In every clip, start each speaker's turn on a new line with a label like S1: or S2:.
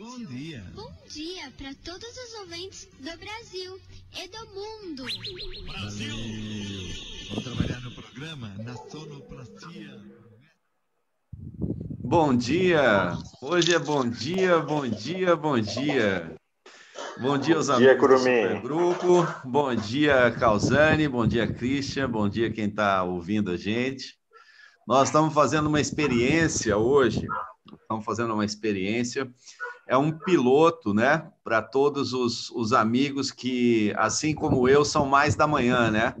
S1: Bom dia.
S2: Bom dia para todos os ouvintes do Brasil e do mundo.
S1: Brasil! Vamos trabalhar no programa na sonoplastia.
S3: Bom dia! Hoje é bom dia, bom dia, bom dia. Bom dia aos
S4: Bom dia,
S3: amigos do. Supergrupo. Bom dia, Calzane. Bom dia, Christian. Bom dia quem está ouvindo a gente. Nós estamos fazendo uma experiência hoje. Estamos fazendo uma experiência. É um piloto, né? Para todos os, os amigos que, assim como eu, são mais da manhã, né?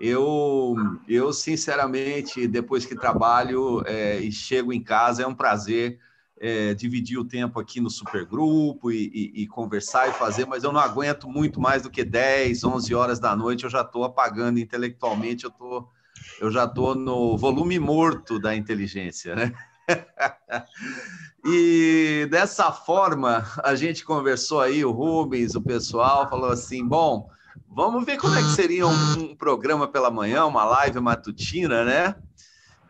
S3: Eu, eu sinceramente, depois que trabalho é, e chego em casa, é um prazer é, dividir o tempo aqui no supergrupo e, e, e, conversar e fazer, mas eu não aguento muito mais do que 10, 11 horas da noite, eu já estou apagando intelectualmente, eu, tô, eu já estou no volume morto da inteligência, né? e dessa forma, a gente conversou aí, o Rubens, o pessoal, falou assim, bom, vamos ver como é que seria um, um programa pela manhã, uma live matutina, né?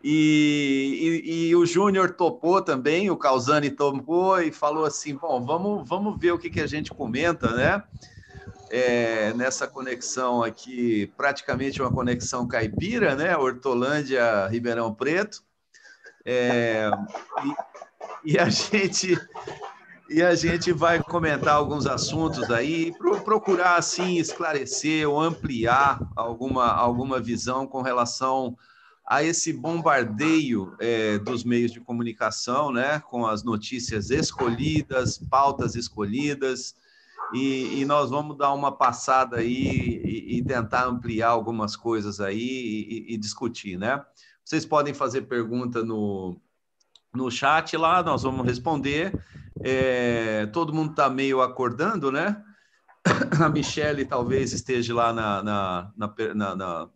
S3: E, e, e, o Júnior topou também, o Calzani topou e falou assim: bom, vamos, vamos ver o que, que a gente comenta, né? É, nessa conexão aqui, praticamente uma conexão caipira, né? Hortolândia, Ribeirão Preto. É, e, e, a gente. E a gente vai comentar alguns assuntos aí, procurar assim esclarecer ou ampliar alguma, alguma visão com relação a esse bombardeio é, dos meios de comunicação, né, com as notícias escolhidas, pautas escolhidas, e, e nós vamos dar uma passada aí e, e tentar ampliar algumas coisas aí e, e, discutir, né? Vocês podem fazer pergunta no, no chat lá, nós vamos responder. É, todo mundo está meio acordando, né? A Michelle talvez esteja lá na, na, na, na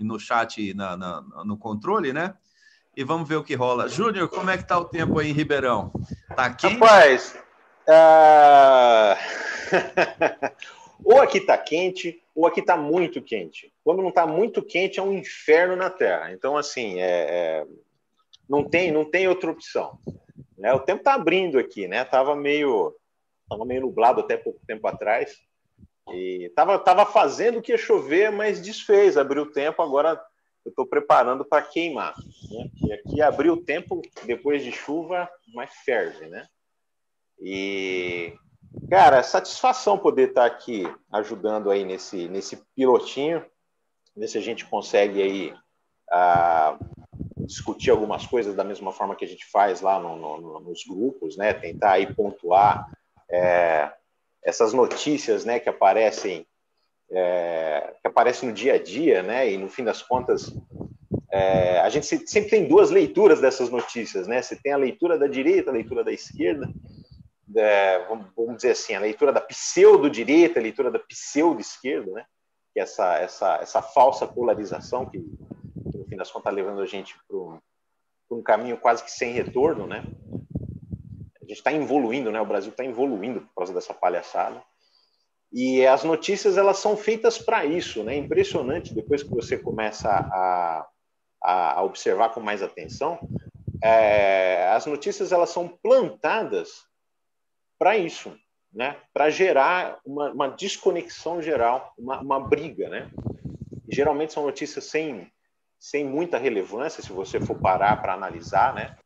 S3: no chat, na, na, no controle, né? E vamos ver o que rola. Júnior, como é que tá o tempo aí em Ribeirão? Tá quente?
S4: Rapaz, uh... ou aqui tá quente, ou aqui tá muito quente. Quando não tá muito quente, é um inferno na Terra. Então, assim, é, é... não, tem, não tem outra opção. Né? O tempo tá abrindo aqui, né? Tava meio, tava meio nublado até pouco tempo atrás. E tava, tava fazendo que ia chover, mas desfez, abriu o tempo, agora eu estou preparando para queimar. Né? E aqui abriu o tempo, depois de chuva, mas ferve, né? E, cara, satisfação poder estar aqui ajudando aí nesse, nesse pilotinho, ver se a gente consegue aí a, discutir algumas coisas da mesma forma que a gente faz lá no, no, nos grupos, né? Tentar aí pontuar é, essas notícias né, que aparecem é, que aparecem no dia a dia, né? E no fim das contas, é, a gente sempre tem duas leituras dessas notícias, né? Você tem a leitura da direita, a leitura da esquerda, é, vamos, dizer assim, a leitura da pseudo-direita, a leitura da pseudo-esquerda, né? Que essa, essa, essa falsa polarização que, no fim das contas, está levando a gente para um, caminho quase que sem retorno, né? gente está evoluindo, né? O Brasil está evoluindo por causa dessa palhaçada. E as notícias elas são feitas para isso, né? Impressionante depois que você começa a, a observar com mais atenção, é, as notícias elas são plantadas para isso, né? Para gerar uma, uma, desconexão geral, uma, uma briga, né? Geralmente são notícias sem sem muita relevância, se você for parar para analisar, né?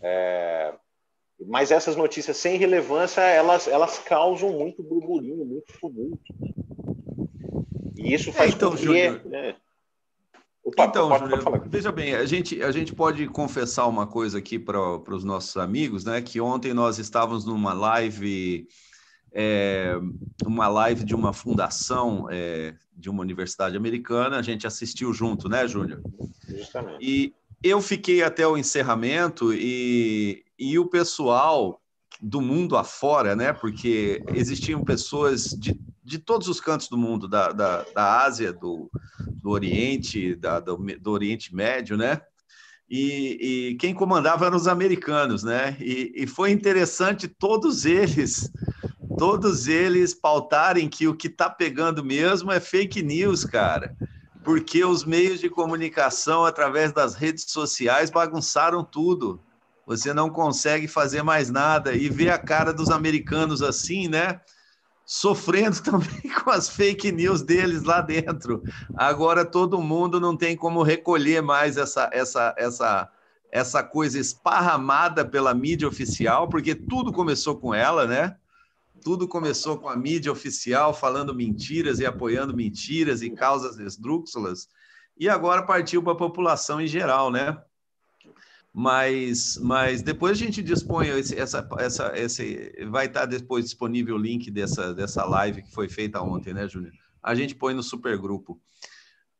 S4: É, mas essas notícias sem relevância, elas, elas causam muito burburinho, muito tumulto. E isso faz
S3: é, então,
S4: com que...
S3: Júnior,
S4: né?
S3: Opa, então, pode, Júnior, pode veja bem, a gente, a gente pode confessar uma coisa aqui para os nossos amigos, né? Que ontem nós estávamos numa live, é, uma live de uma fundação é, de uma universidade americana, a gente assistiu junto, né, Júnior?
S4: Justamente.
S3: E eu fiquei até o encerramento e, e o pessoal do mundo afora, né? Porque existiam pessoas de, de todos os cantos do mundo, da, da, da Ásia, do, do Oriente, da, do, do Oriente Médio, né? E, e, quem comandava eram os americanos, né? E, e, foi interessante todos eles, todos eles pautarem que o que está pegando mesmo é fake news, cara. Porque os meios de comunicação através das redes sociais bagunçaram tudo você não consegue fazer mais nada e ver a cara dos americanos assim, né? Sofrendo também com as fake news deles lá dentro. Agora todo mundo não tem como recolher mais essa, essa, essa, essa coisa esparramada pela mídia oficial, porque tudo começou com ela, né? Tudo começou com a mídia oficial falando mentiras e apoiando mentiras e causas esdrúxulas, e agora partiu para a população em geral, né? mas, mas depois a gente dispõe esse, essa, essa, esse vai estar depois disponível o link dessa, dessa live que foi feita ontem, né, Júnior? A gente põe no supergrupo.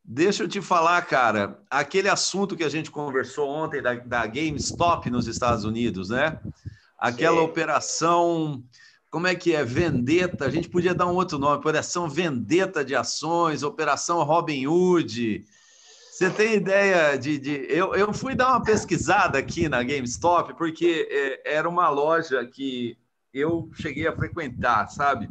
S3: Deixa eu te falar, cara, aquele assunto que a gente conversou ontem da, da GameStop nos Estados Unidos, né? Aquela Sim. operação, como é que é? Vendetta, a gente podia dar um outro nome, operação Vendetta de Ações, Operação Robin Hood, você tem ideia de. de... Eu, eu fui dar uma pesquisada aqui na GameStop, porque é, era uma loja que eu cheguei a frequentar, sabe?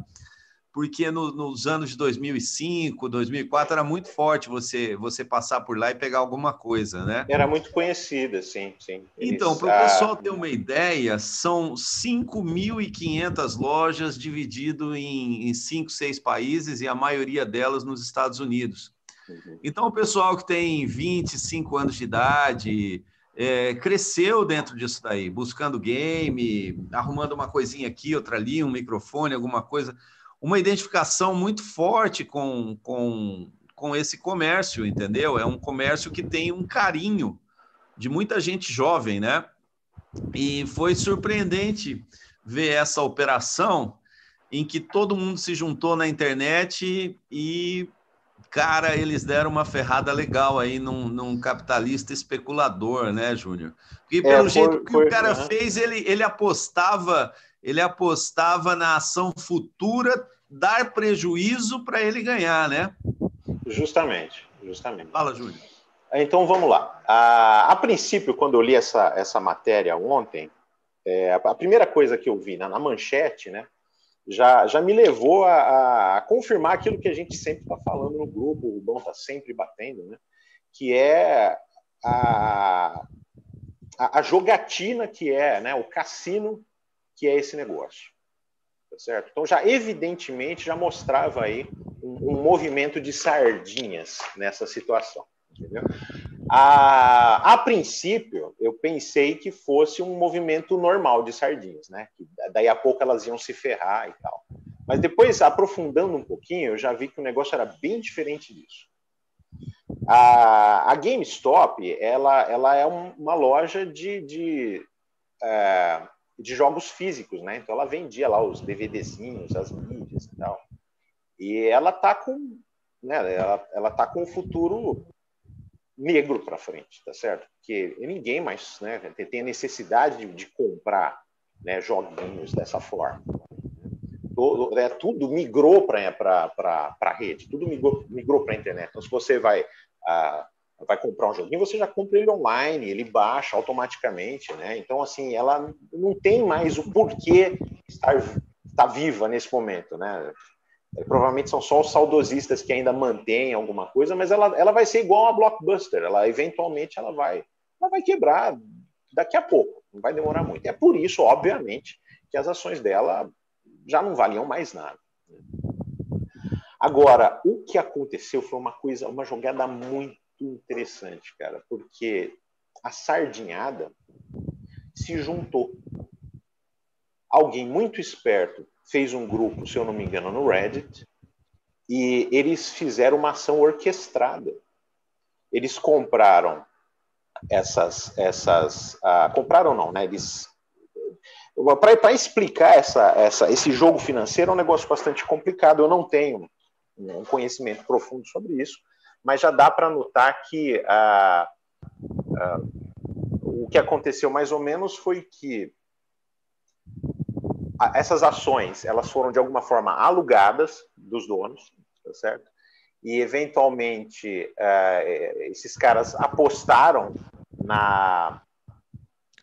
S3: Porque no, nos anos de 2005, 2004, era muito forte você, você passar por lá e pegar alguma coisa, né?
S4: Era muito conhecida, sim, sim.
S3: Eles, então, para o ah... pessoal ter uma ideia, são 5.500 lojas dividido em, em cinco, seis países e a maioria delas nos Estados Unidos. Uhum. Então, o pessoal que tem 25 anos de idade é, cresceu dentro disso daí, buscando game, arrumando uma coisinha aqui, outra ali, um microfone, alguma coisa. Uma identificação muito forte com, com, com esse comércio, entendeu? É um comércio que tem um carinho de muita gente jovem, né? E foi surpreendente ver essa operação em que todo mundo se juntou na internet e cara, eles deram uma ferrada legal aí num, num capitalista especulador, né, Júnior? Porque é, pelo é, jeito que o cara fez, ele, ele apostava, ele apostava na ação futura dar prejuízo para ele ganhar, né?
S4: Justamente, justamente.
S3: Fala, Júnior.
S4: Então vamos lá. A, a princípio, quando eu li essa, essa matéria ontem, é, a primeira coisa que eu vi na, na manchete, né? já, já me levou a, a confirmar aquilo que a gente sempre está falando no grupo, o Rubão está sempre batendo, né? que é a, a, a, jogatina que é, né? o cassino que é esse negócio. Tá certo? Então, já evidentemente, já mostrava aí um, um movimento de sardinhas nessa situação. Entendeu? A, a princípio, eu pensei que fosse um movimento normal de sardinhas, né? Que daí a pouco elas iam se ferrar e tal. Mas depois, aprofundando um pouquinho, eu já vi que o negócio era bem diferente disso. A, a GameStop, ela, ela é um, uma loja de, de, é, de jogos físicos, né? Então ela vendia lá os DVDzinhos, as mídias e tal. E ela tá com, né? Ela, ela tá com um futuro negro para frente, tá certo? Porque ninguém mais né, tem a necessidade de, de comprar né, joguinhos dessa forma. Todo, é, tudo migrou para a rede, tudo migrou, migrou para a internet. Então, se você vai, ah, vai comprar um joguinho, você já compra ele online, ele baixa automaticamente. Né? Então, assim, ela não tem mais o porquê estar, estar viva nesse momento. Né? É, provavelmente são só os saudosistas que ainda mantêm alguma coisa, mas ela, ela vai ser igual a Blockbuster. Ela eventualmente ela vai, ela vai quebrar daqui a pouco. Não vai demorar muito. É por isso, obviamente, que as ações dela já não valiam mais nada. Agora, o que aconteceu foi uma coisa, uma jogada muito interessante, cara, porque a sardinhada se juntou. Alguém muito esperto fez um grupo, se eu não me engano, no Reddit, e eles fizeram uma ação orquestrada. Eles compraram essas, essas, uh, compraram não, né? Eles para explicar essa, essa, esse jogo financeiro é um negócio bastante complicado. Eu não tenho um conhecimento profundo sobre isso, mas já dá para notar que uh, uh, o que aconteceu mais ou menos foi que essas ações elas foram de alguma forma alugadas dos donos, tá certo? E eventualmente uh, esses caras apostaram na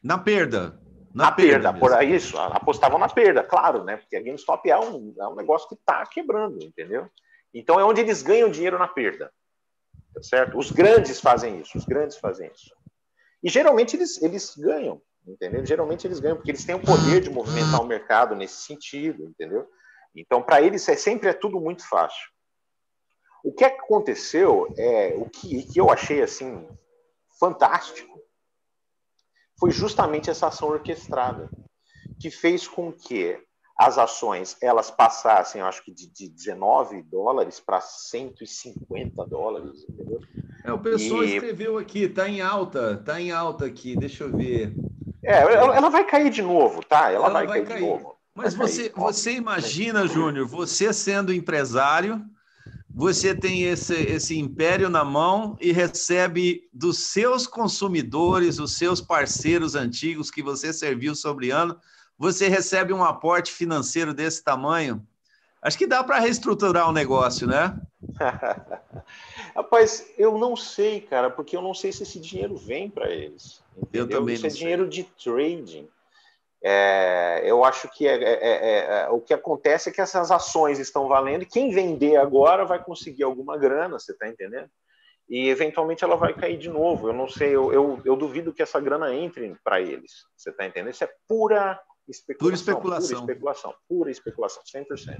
S3: na perda,
S4: na, na perda, perda por isso, apostavam na perda, claro, né? Porque a GameStop é um, é um negócio que está quebrando, entendeu? Então é onde eles ganham dinheiro na perda, tá certo? Os grandes fazem isso, os grandes fazem isso. E geralmente eles, eles ganham, entendeu? Geralmente eles ganham porque eles têm o poder de movimentar o mercado nesse sentido, entendeu? Então, para eles é sempre é tudo muito fácil. O que aconteceu é o que, que eu achei assim fantástico foi justamente essa ação orquestrada que fez com que as ações elas passassem, eu acho que de, de 19 dólares para 150 dólares, entendeu?
S3: É, o pessoal e... escreveu aqui, está em alta, está em alta aqui, deixa eu ver.
S4: É, ela, ela, vai cair de novo, tá? Ela, ela vai, vai, cair, cair, de novo.
S3: Mas você, cair, você imagina, Júnior, você sendo empresário, você tem esse, esse império na mão e recebe dos seus consumidores, os seus parceiros antigos que você serviu sobre ano, você recebe um aporte financeiro desse tamanho. Acho que dá para reestruturar o negócio, né?
S4: Rapaz, eu não sei, cara, porque eu não sei se esse dinheiro vem para eles. Entendeu?
S3: Eu também
S4: Isso
S3: é
S4: sei. dinheiro de trading. É, eu acho que é, é, é, é, o que acontece é que essas ações estão valendo e quem vender agora vai conseguir alguma grana, você está entendendo? E eventualmente ela vai cair de novo. Eu não sei, eu, eu, eu duvido que essa grana entre para eles, você está entendendo? Isso é pura especulação. Pura especulação. Pura especulação, pura especulação 100%.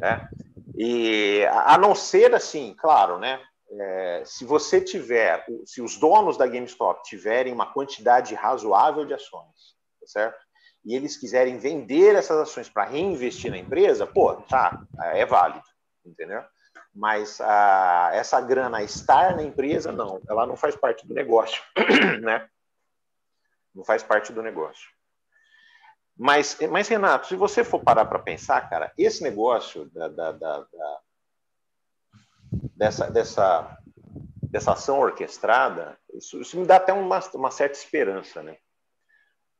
S4: Né? E a não ser assim, claro, né? É, se você tiver, se os donos da GameStop tiverem uma quantidade razoável de ações, tá certo? E eles quiserem vender essas ações para reinvestir na empresa, pô, tá, é válido, entendeu? Mas a, essa grana estar na empresa, não, ela não faz parte do negócio, né? Não faz parte do negócio. Mas, mas, Renato, se você for parar para pensar, cara, esse negócio da, da, da, dessa, dessa, dessa ação orquestrada, isso, isso me dá até uma, uma certa esperança, né?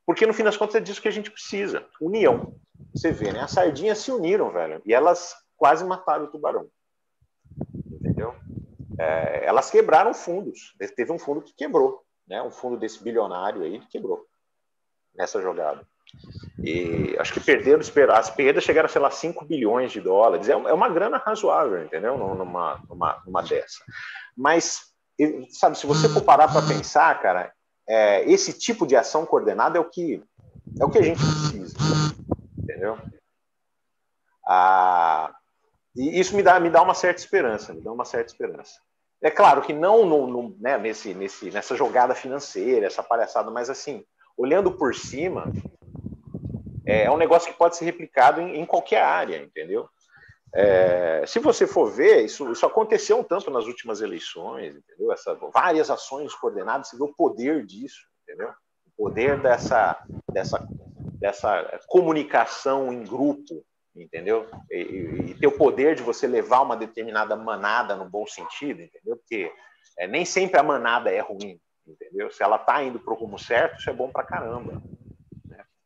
S4: Porque no fim das contas é disso que a gente precisa. União. Você vê, né? As sardinhas se uniram, velho. E elas quase mataram o tubarão. Entendeu? É, elas quebraram fundos. Teve um fundo que quebrou. Né? Um fundo desse bilionário aí que quebrou nessa jogada. E acho que perderam, as perdas chegaram sei lá, 5 bilhões de dólares. É, é uma grana razoável, entendeu? Numa, numa, numa dessa. Mas, sabe, se você for parar para pensar, cara, é, esse tipo de ação coordenada é o que, é o que a gente precisa, entendeu? Ah, e isso me dá, me dá uma certa esperança, me dá uma certa esperança. É claro que não no, no, né, nesse, nesse, nessa jogada financeira, essa palhaçada, mas assim, olhando por cima, é, é um negócio que pode ser replicado em, em qualquer área, entendeu? É, se você for ver, isso, isso aconteceu um tanto nas últimas eleições, entendeu? Essa, várias ações coordenadas, você vê o poder disso, entendeu? O poder dessa, dessa, dessa comunicação em grupo, entendeu? E, e, e ter o poder de você levar uma determinada manada no bom sentido, entendeu? Porque é, nem sempre a manada é ruim, entendeu? Se ela está indo para o rumo certo, isso é bom para caramba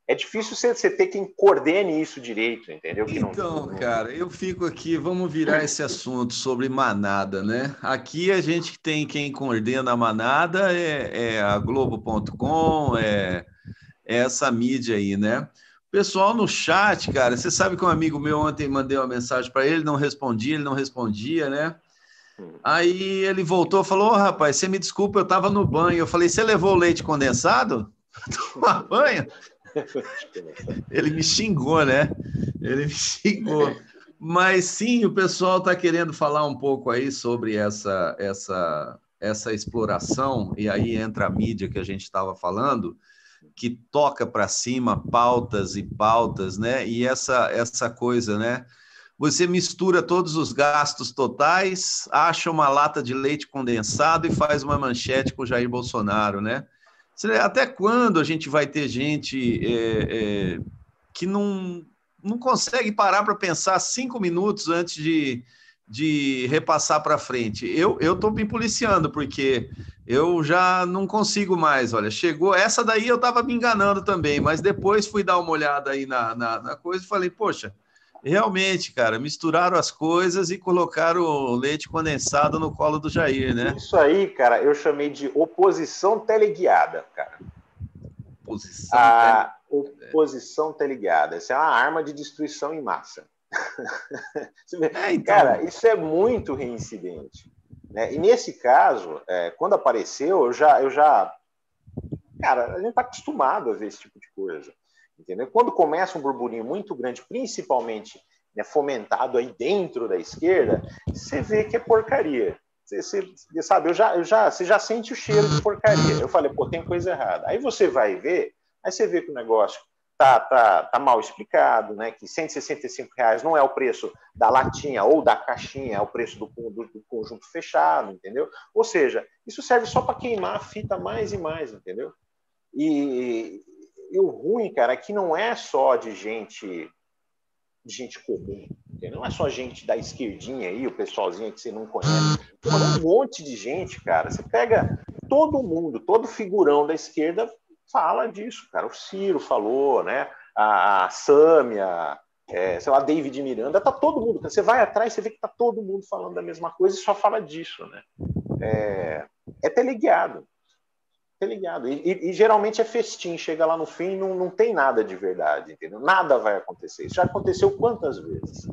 S4: é difícil você, ter quem coordene isso direito, entendeu? Que
S3: então, não... cara, eu fico aqui, vamos virar esse assunto sobre manada, né? Aqui a gente tem quem coordena a manada, é, é a Globo.com, é, é, essa mídia aí, né? Pessoal no chat, cara, você sabe que um amigo meu ontem mandei uma mensagem para ele, não respondia, ele não respondia, né? Aí ele voltou e falou: oh, rapaz, você me desculpa, eu estava no banho. Eu falei: você levou o leite condensado? Tomar banho? Ele me xingou, né? Ele me xingou. Mas sim, o pessoal está querendo falar um pouco aí sobre essa, essa, essa exploração, e aí entra a mídia que a gente estava falando, que toca para cima pautas e pautas, né? E essa, essa coisa, né? Você mistura todos os gastos totais, acha uma lata de leite condensado e faz uma manchete com Jair Bolsonaro, né? Até quando a gente vai ter gente é, é, que não, não consegue parar para pensar cinco minutos antes de, de repassar para frente? Eu estou me policiando, porque eu já não consigo mais. Olha, chegou essa daí eu estava me enganando também, mas depois fui dar uma olhada aí na, na, na coisa e falei, poxa, Realmente, cara, misturaram as coisas e colocaram o leite condensado no colo do Jair, né?
S4: Isso aí, cara, eu chamei de oposição teleguiada, cara.
S3: Oposição,
S4: a oposição teleguiada. Essa é uma arma de destruição em massa. É, então... Cara, isso é muito reincidente. Né? E nesse caso, é, quando apareceu, eu já, eu já Cara, a gente está acostumado a ver esse tipo de coisa. Entendeu? Quando começa um burburinho muito grande, principalmente né, fomentado aí dentro da esquerda, você vê que é porcaria. Você, você, sabe, eu já, eu já, você já sente o cheiro de porcaria. Eu falei, pô, tem coisa errada. Aí você vai ver, aí você vê que o negócio tá, tá, tá mal explicado, né? Que 165 reais não é o preço da latinha ou da caixinha, é o preço do, do, do conjunto fechado, entendeu? Ou seja, isso serve só para queimar a fita mais e mais, entendeu? E, e o ruim, cara, é que não é só de gente de gente comum, não é só gente da esquerdinha aí, o pessoalzinho que você não conhece. Um monte de gente, cara. Você pega todo mundo, todo figurão da esquerda fala disso, cara. O Ciro falou, né? A, a Sâmia, é, sei lá, David Miranda, tá todo mundo. Você vai atrás, você vê que tá todo mundo falando da mesma coisa e só fala disso, né? É, é teleguiado. Teleguiado. E, e, e, geralmente é festim, chega lá no fim e não, não tem nada de verdade, entendeu? Nada vai acontecer. Isso já aconteceu quantas vezes?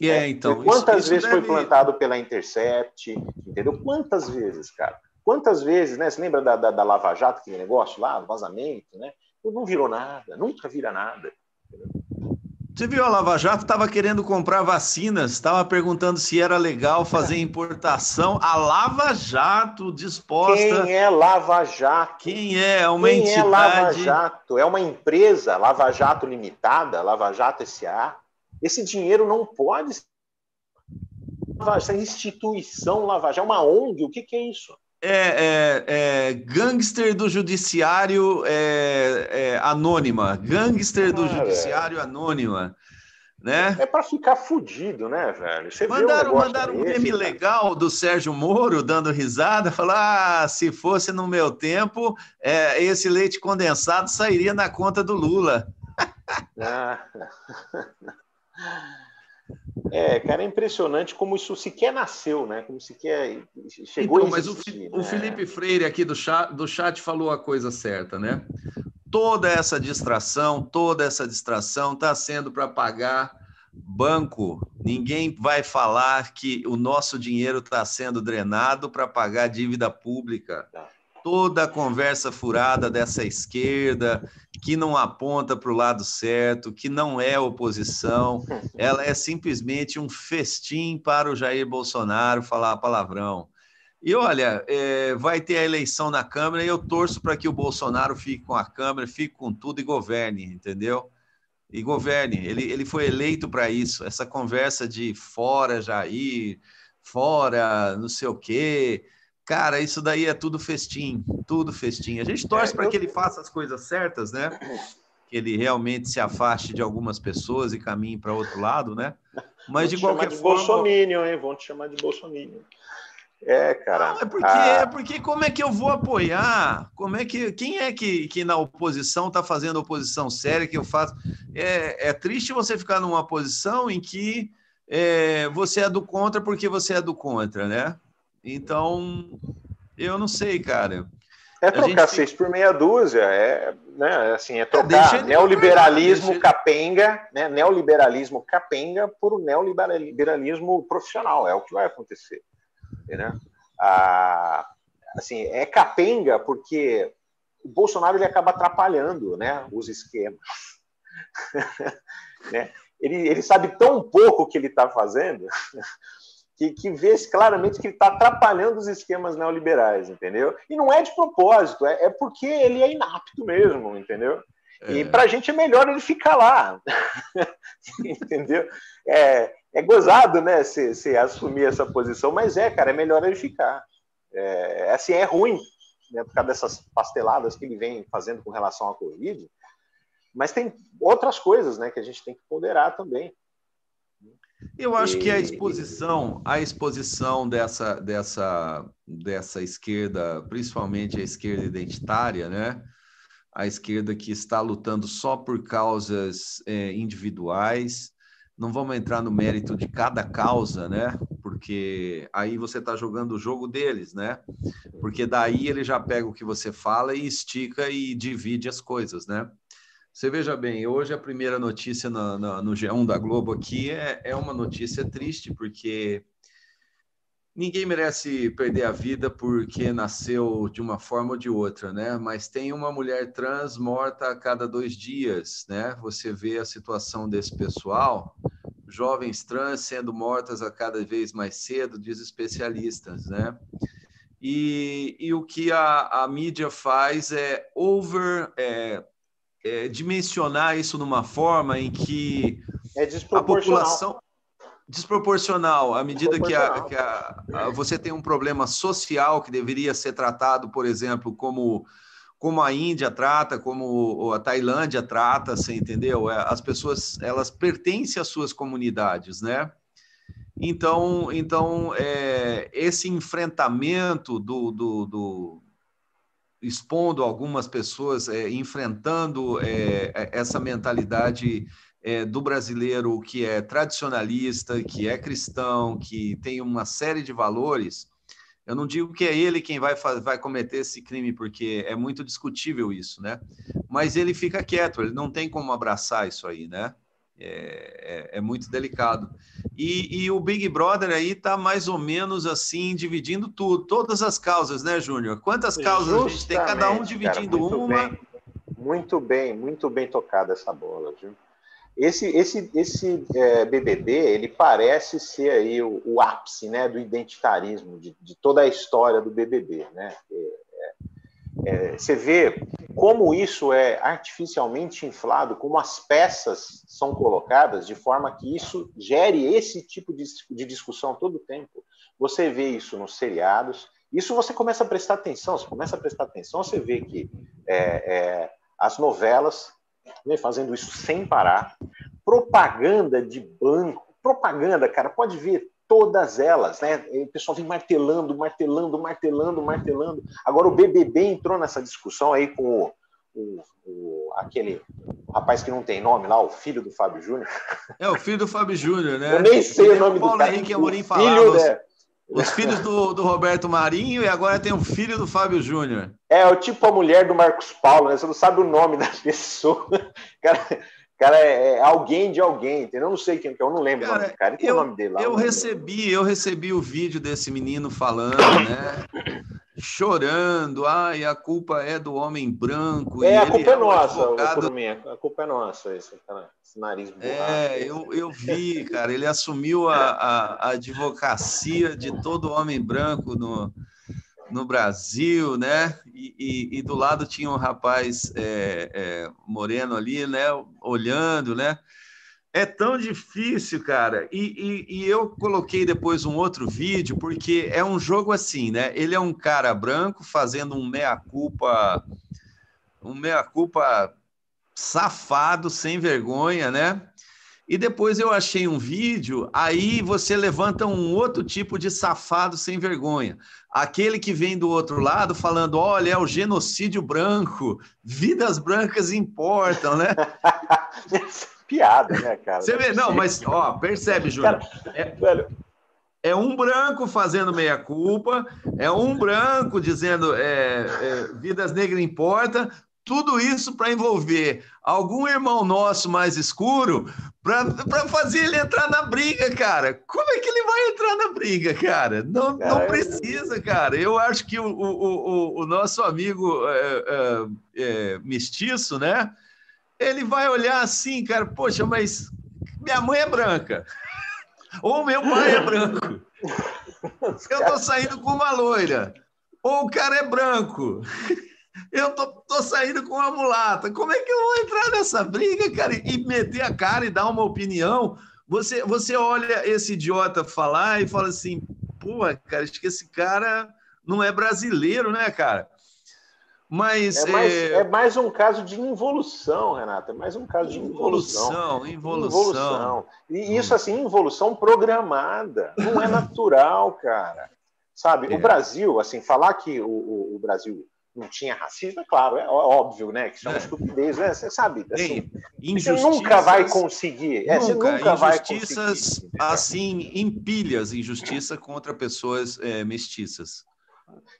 S3: É, é então.
S4: Quantas isso, vezes isso foi deve... plantado pela Intercept, entendeu? Quantas vezes, cara? Quantas vezes, né? Você lembra da, da, da Lava Jato, aquele negócio lá, vazamento, né? Não virou nada, nunca vira nada.
S3: Você viu a Lava Jato estava querendo comprar vacinas, estava perguntando se era legal fazer importação. A Lava Jato disposta.
S4: Quem é Lava Jato?
S3: Quem é? É uma
S4: Quem
S3: entidade.
S4: é Lava Jato? É uma empresa, Lava Jato Limitada, Lava Jato SA. Esse dinheiro não pode. Essa instituição Lava Jato, é uma ONG, o que, que é isso?
S3: É, é, é, gangster do judiciário é, é anônima, gangster do judiciário anônima, né?
S4: É para ficar fudido, né, velho?
S3: Você mandaram um, mandaram um meme legal do Sérgio Moro dando risada, falar: ah, se fosse no meu tempo, é, esse leite condensado sairia na conta do Lula. Ah.
S4: É, cara, é impressionante como isso sequer nasceu, né? Como sequer chegou então,
S3: a existir, Mas o, né? o Felipe Freire aqui do chat, do chat falou a coisa certa, né? Toda essa distração, toda essa distração está sendo para pagar banco. Ninguém vai falar que o nosso dinheiro está sendo drenado para pagar dívida pública. Tá toda a conversa furada dessa esquerda, que não aponta para o lado certo, que não é oposição, ela é simplesmente um festim para o Jair Bolsonaro falar palavrão. E olha, é, vai ter a eleição na Câmara e eu torço para que o Bolsonaro fique com a Câmara, fique com tudo e governe, entendeu? E governe. Ele, ele foi eleito para isso. Essa conversa de fora Jair, fora não sei o quê Cara, isso daí é tudo festim, tudo festim. A gente torce é, para eu... que ele faça as coisas certas, né? Que ele realmente se afaste de algumas pessoas e caminhe para outro lado, né?
S4: Mas Vão de qualquer de forma. Bolsominion, hein? Vão te chamar de Bolsominion. É, cara.
S3: Não, é porque, ah... é porque como é que eu vou apoiar? Como é que quem é que, que na oposição está fazendo oposição séria que eu faço? É, é triste você ficar numa posição em que é, você é do contra porque você é do contra, né? Então, eu não sei, cara.
S4: É trocar gente... seis por meia dúzia, é, né, assim, é trocar é, neoliberalismo deixa... capenga, né, neoliberalismo capenga por neoliberalismo profissional, é o que vai acontecer. Né? Ah, assim, é capenga porque o Bolsonaro ele acaba atrapalhando né, os esquemas. né? ele, ele sabe tão pouco o que ele está fazendo que, que vê claramente que ele está atrapalhando os esquemas neoliberais, entendeu? E não é de propósito, é, é porque ele é inapto mesmo, entendeu? É. E para a gente é melhor ele ficar lá, entendeu? É, é gozado, né, se, se assumir essa posição, mas é, cara, é melhor ele ficar. É, assim, é ruim, né, por causa dessas pasteladas que ele vem fazendo com relação à Covid, mas tem outras coisas, né, que a gente tem que ponderar também.
S3: Eu acho que a exposição, a exposição dessa, dessa, dessa esquerda, principalmente a esquerda identitária, né? A esquerda que está lutando só por causas é, individuais. Não vamos entrar no mérito de cada causa, né? Porque aí você está jogando o jogo deles, né? Porque daí ele já pega o que você fala e estica e divide as coisas, né? Você veja bem, hoje a primeira notícia no, no, no G1 da Globo aqui é, é uma notícia triste, porque ninguém merece perder a vida porque nasceu de uma forma ou de outra, né? Mas tem uma mulher trans morta a cada dois dias, né? Você vê a situação desse pessoal, jovens trans sendo mortas a cada vez mais cedo, diz especialistas, né? E, e o que a, a mídia faz é over é, é, dimensionar isso numa forma em que
S4: é a população
S3: desproporcional à medida que, a, que a, a, você tem um problema social que deveria ser tratado, por exemplo, como como a Índia trata, como a Tailândia trata, você entendeu? É, as pessoas elas pertencem às suas comunidades, né? Então, então é, esse enfrentamento do, do, do, expondo algumas pessoas, é, enfrentando é, essa mentalidade é, do brasileiro que é tradicionalista, que é cristão, que tem uma série de valores, eu não digo que é ele quem vai, vai cometer esse crime, porque é muito discutível isso, né? Mas ele fica quieto, ele não tem como abraçar isso aí, né? É, é, é, muito delicado. E, e, o Big Brother aí está mais ou menos assim, dividindo tudo, todas as causas, né, Júnior? Quantas causas Justamente, a gente tem? Cada um dividindo
S4: cara,
S3: uma.
S4: Bem, muito bem, muito bem tocada essa bola, viu? Esse, esse, esse é, BBB, ele parece ser aí o, o ápice né, do identitarismo, de, de, toda a história do BBB, né? É, você vê como isso é artificialmente inflado, como as peças são colocadas de forma que isso gere esse tipo de, de discussão todo o tempo. Você vê isso nos seriados, isso você começa a prestar atenção, você começa a prestar atenção, você vê que é, é, as novelas vem fazendo isso sem parar, propaganda de banco, propaganda, cara, pode ver todas elas, né? O pessoal vem martelando, martelando, martelando, martelando. Agora o BBB entrou nessa discussão aí com o, o, o aquele rapaz que não tem nome lá, o filho do Fábio Júnior.
S3: É o filho do Fábio Júnior, né?
S4: Eu nem sei o nome
S3: Paulo
S4: do cara.
S3: Henrique Amorim filho, né? Os filhos do, do, Roberto Marinho e agora tem um filho do Fábio Júnior.
S4: É, o tipo a mulher do Marcos Paulo, né? Você não sabe o nome da pessoa. Cara, cara é, é, alguém de alguém, entendeu? Eu não sei quem que é, eu não lembro cara, o nome do cara. Tem eu, o nome dele lá.
S3: Eu recebi, eu recebi o vídeo desse menino falando, né? Chorando, ai, a culpa é do homem branco.
S4: É, a culpa é, é nossa, advogado... a culpa é nossa, esse, cara, esse nariz burrado.
S3: É, eu, eu vi, cara, ele assumiu a, a, a advocacia de todo homem branco no, no Brasil, né? E, e, e, do lado tinha um rapaz é, é, moreno ali, né? Olhando, né? É tão difícil, cara. E, e, eu coloquei depois um outro vídeo, porque é um jogo assim, né? Ele é um cara branco fazendo um meia-culpa, um meia-culpa safado, sem vergonha, né? E depois eu achei um vídeo, aí você levanta um outro tipo de safado sem vergonha. Aquele que vem do outro lado falando: olha, é o genocídio branco, vidas brancas importam, né?
S4: Piada, né, cara?
S3: Você vê, não, mas, ó, percebe, Júlio. É, é um branco fazendo meia-culpa, é um branco dizendo é, é, vidas negras importam, tudo isso para envolver algum irmão nosso mais escuro para fazer ele entrar na briga, cara. Como é que ele vai entrar na briga, cara? Não, não precisa, cara. Eu acho que o, o, o, o nosso amigo é, é, é, mestiço, né? Ele vai olhar assim, cara, poxa, mas minha mãe é branca. Ou meu pai é branco. Eu tô saindo com uma loira. Ou o cara é branco. Eu tô, tô, saindo com uma mulata. Como é que eu vou entrar nessa briga, cara, e meter a cara e dar uma opinião? Você, você olha esse idiota falar e fala assim, pô, cara, acho que esse cara não é brasileiro, né, cara? Mas
S4: é mais, é... é mais um caso de involução, Renato. É mais um caso de
S3: involução. Involução, involução. involução.
S4: E isso, assim, involução programada. Não é natural, cara. Sabe, é. o Brasil, assim, falar que o, o, o Brasil não tinha racismo, é claro, é óbvio, né? Que isso é uma é. estupidez, né? Você sabe. Assim, você nunca vai conseguir. É, nunca, nunca vai conseguir.
S3: assim, empilhas injustiça contra pessoas é, mestiças.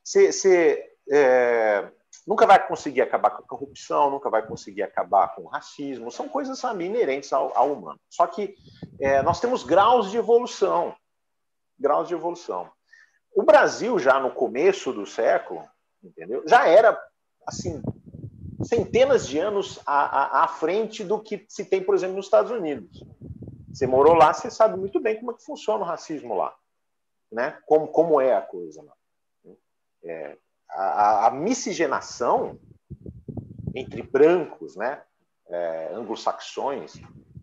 S4: Você, você é, nunca vai conseguir acabar com a corrupção, nunca vai conseguir acabar com o racismo. São coisas sabe, inerentes ao, ao humano. Só que é, nós temos graus de evolução. Graus de evolução. O Brasil, já no começo do século, entendeu? já era, assim, centenas de anos à, à, à frente do que se tem, por exemplo, nos Estados Unidos. Você morou lá, você sabe muito bem como é que funciona o racismo lá, né? Como, como é a coisa lá. É, a, a, miscigenação entre brancos, né? É, anglo-saxões,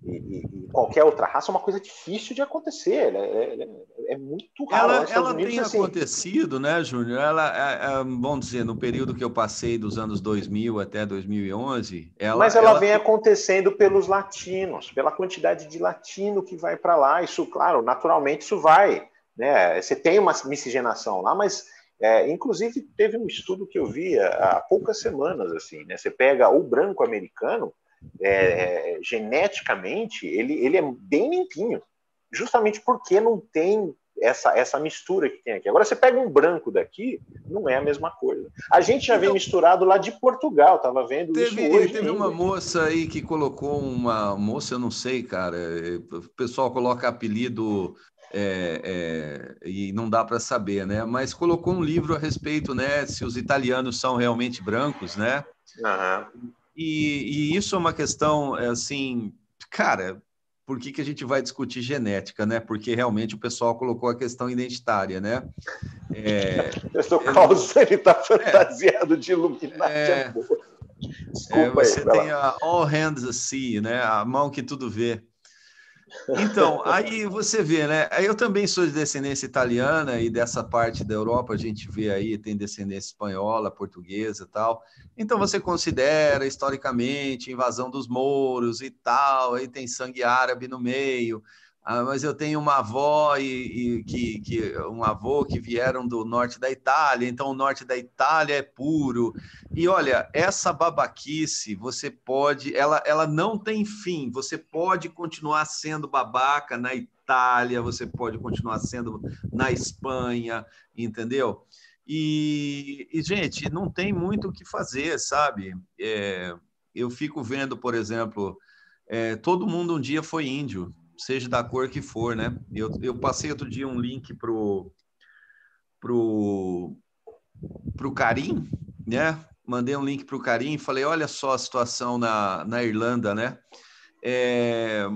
S4: e, e, qualquer outra raça é uma coisa difícil de acontecer. É, é, é muito raro.
S3: Ela, ela Unidos, tem assim... acontecido, né, Júnior? Ela, é, é, vamos dizer, no período que eu passei dos anos 2000 até 2011, ela.
S4: Mas ela, ela... vem acontecendo pelos latinos, pela quantidade de latino que vai para lá. Isso, claro, naturalmente isso vai. Né? Você tem uma miscigenação lá, mas é, inclusive teve um estudo que eu vi há poucas semanas assim, né? Você pega o branco americano é, é, geneticamente, ele, ele é bem limpinho, justamente porque não tem essa, essa mistura que tem aqui. Agora, você pega um branco daqui, não é a mesma coisa. A gente já vem então, misturado lá de Portugal, estava vendo
S3: teve,
S4: isso hoje.
S3: Teve ainda. uma moça aí que colocou uma moça, eu não sei, cara, o pessoal coloca apelido é, é, e não dá para saber, né? Mas colocou um livro a respeito, né? Se os italianos são realmente brancos, né? Uhum. E, e, isso é uma questão, é, assim, cara, por que, que a gente vai discutir genética, né? Porque realmente o pessoal colocou a questão identitária, né?
S4: É, Professor Carlos, ele está fantasiado é, de Illuminati. É,
S3: Desculpa é, você aí, tem a All Hands See, né? A mão que tudo vê. Então, aí você vê, né? Eu também sou de descendência italiana e dessa parte da Europa a gente vê aí, tem descendência espanhola, portuguesa e tal. Então você considera historicamente invasão dos mouros e tal, aí tem sangue árabe no meio. Ah, mas eu tenho uma avó e, e que, que, um avô que vieram do norte da Itália, então o norte da Itália é puro. E olha, essa babaquice, você pode, ela, ela não tem fim. Você pode continuar sendo babaca na Itália, você pode continuar sendo na Espanha, entendeu? E, e gente, não tem muito o que fazer, sabe? É, eu fico vendo, por exemplo, é, todo mundo um dia foi índio seja da cor que for, né? Eu, eu passei outro dia um link pro pro pro Karim, né? Mandei um link pro Karim e falei, olha só a situação na, na Irlanda, né? É,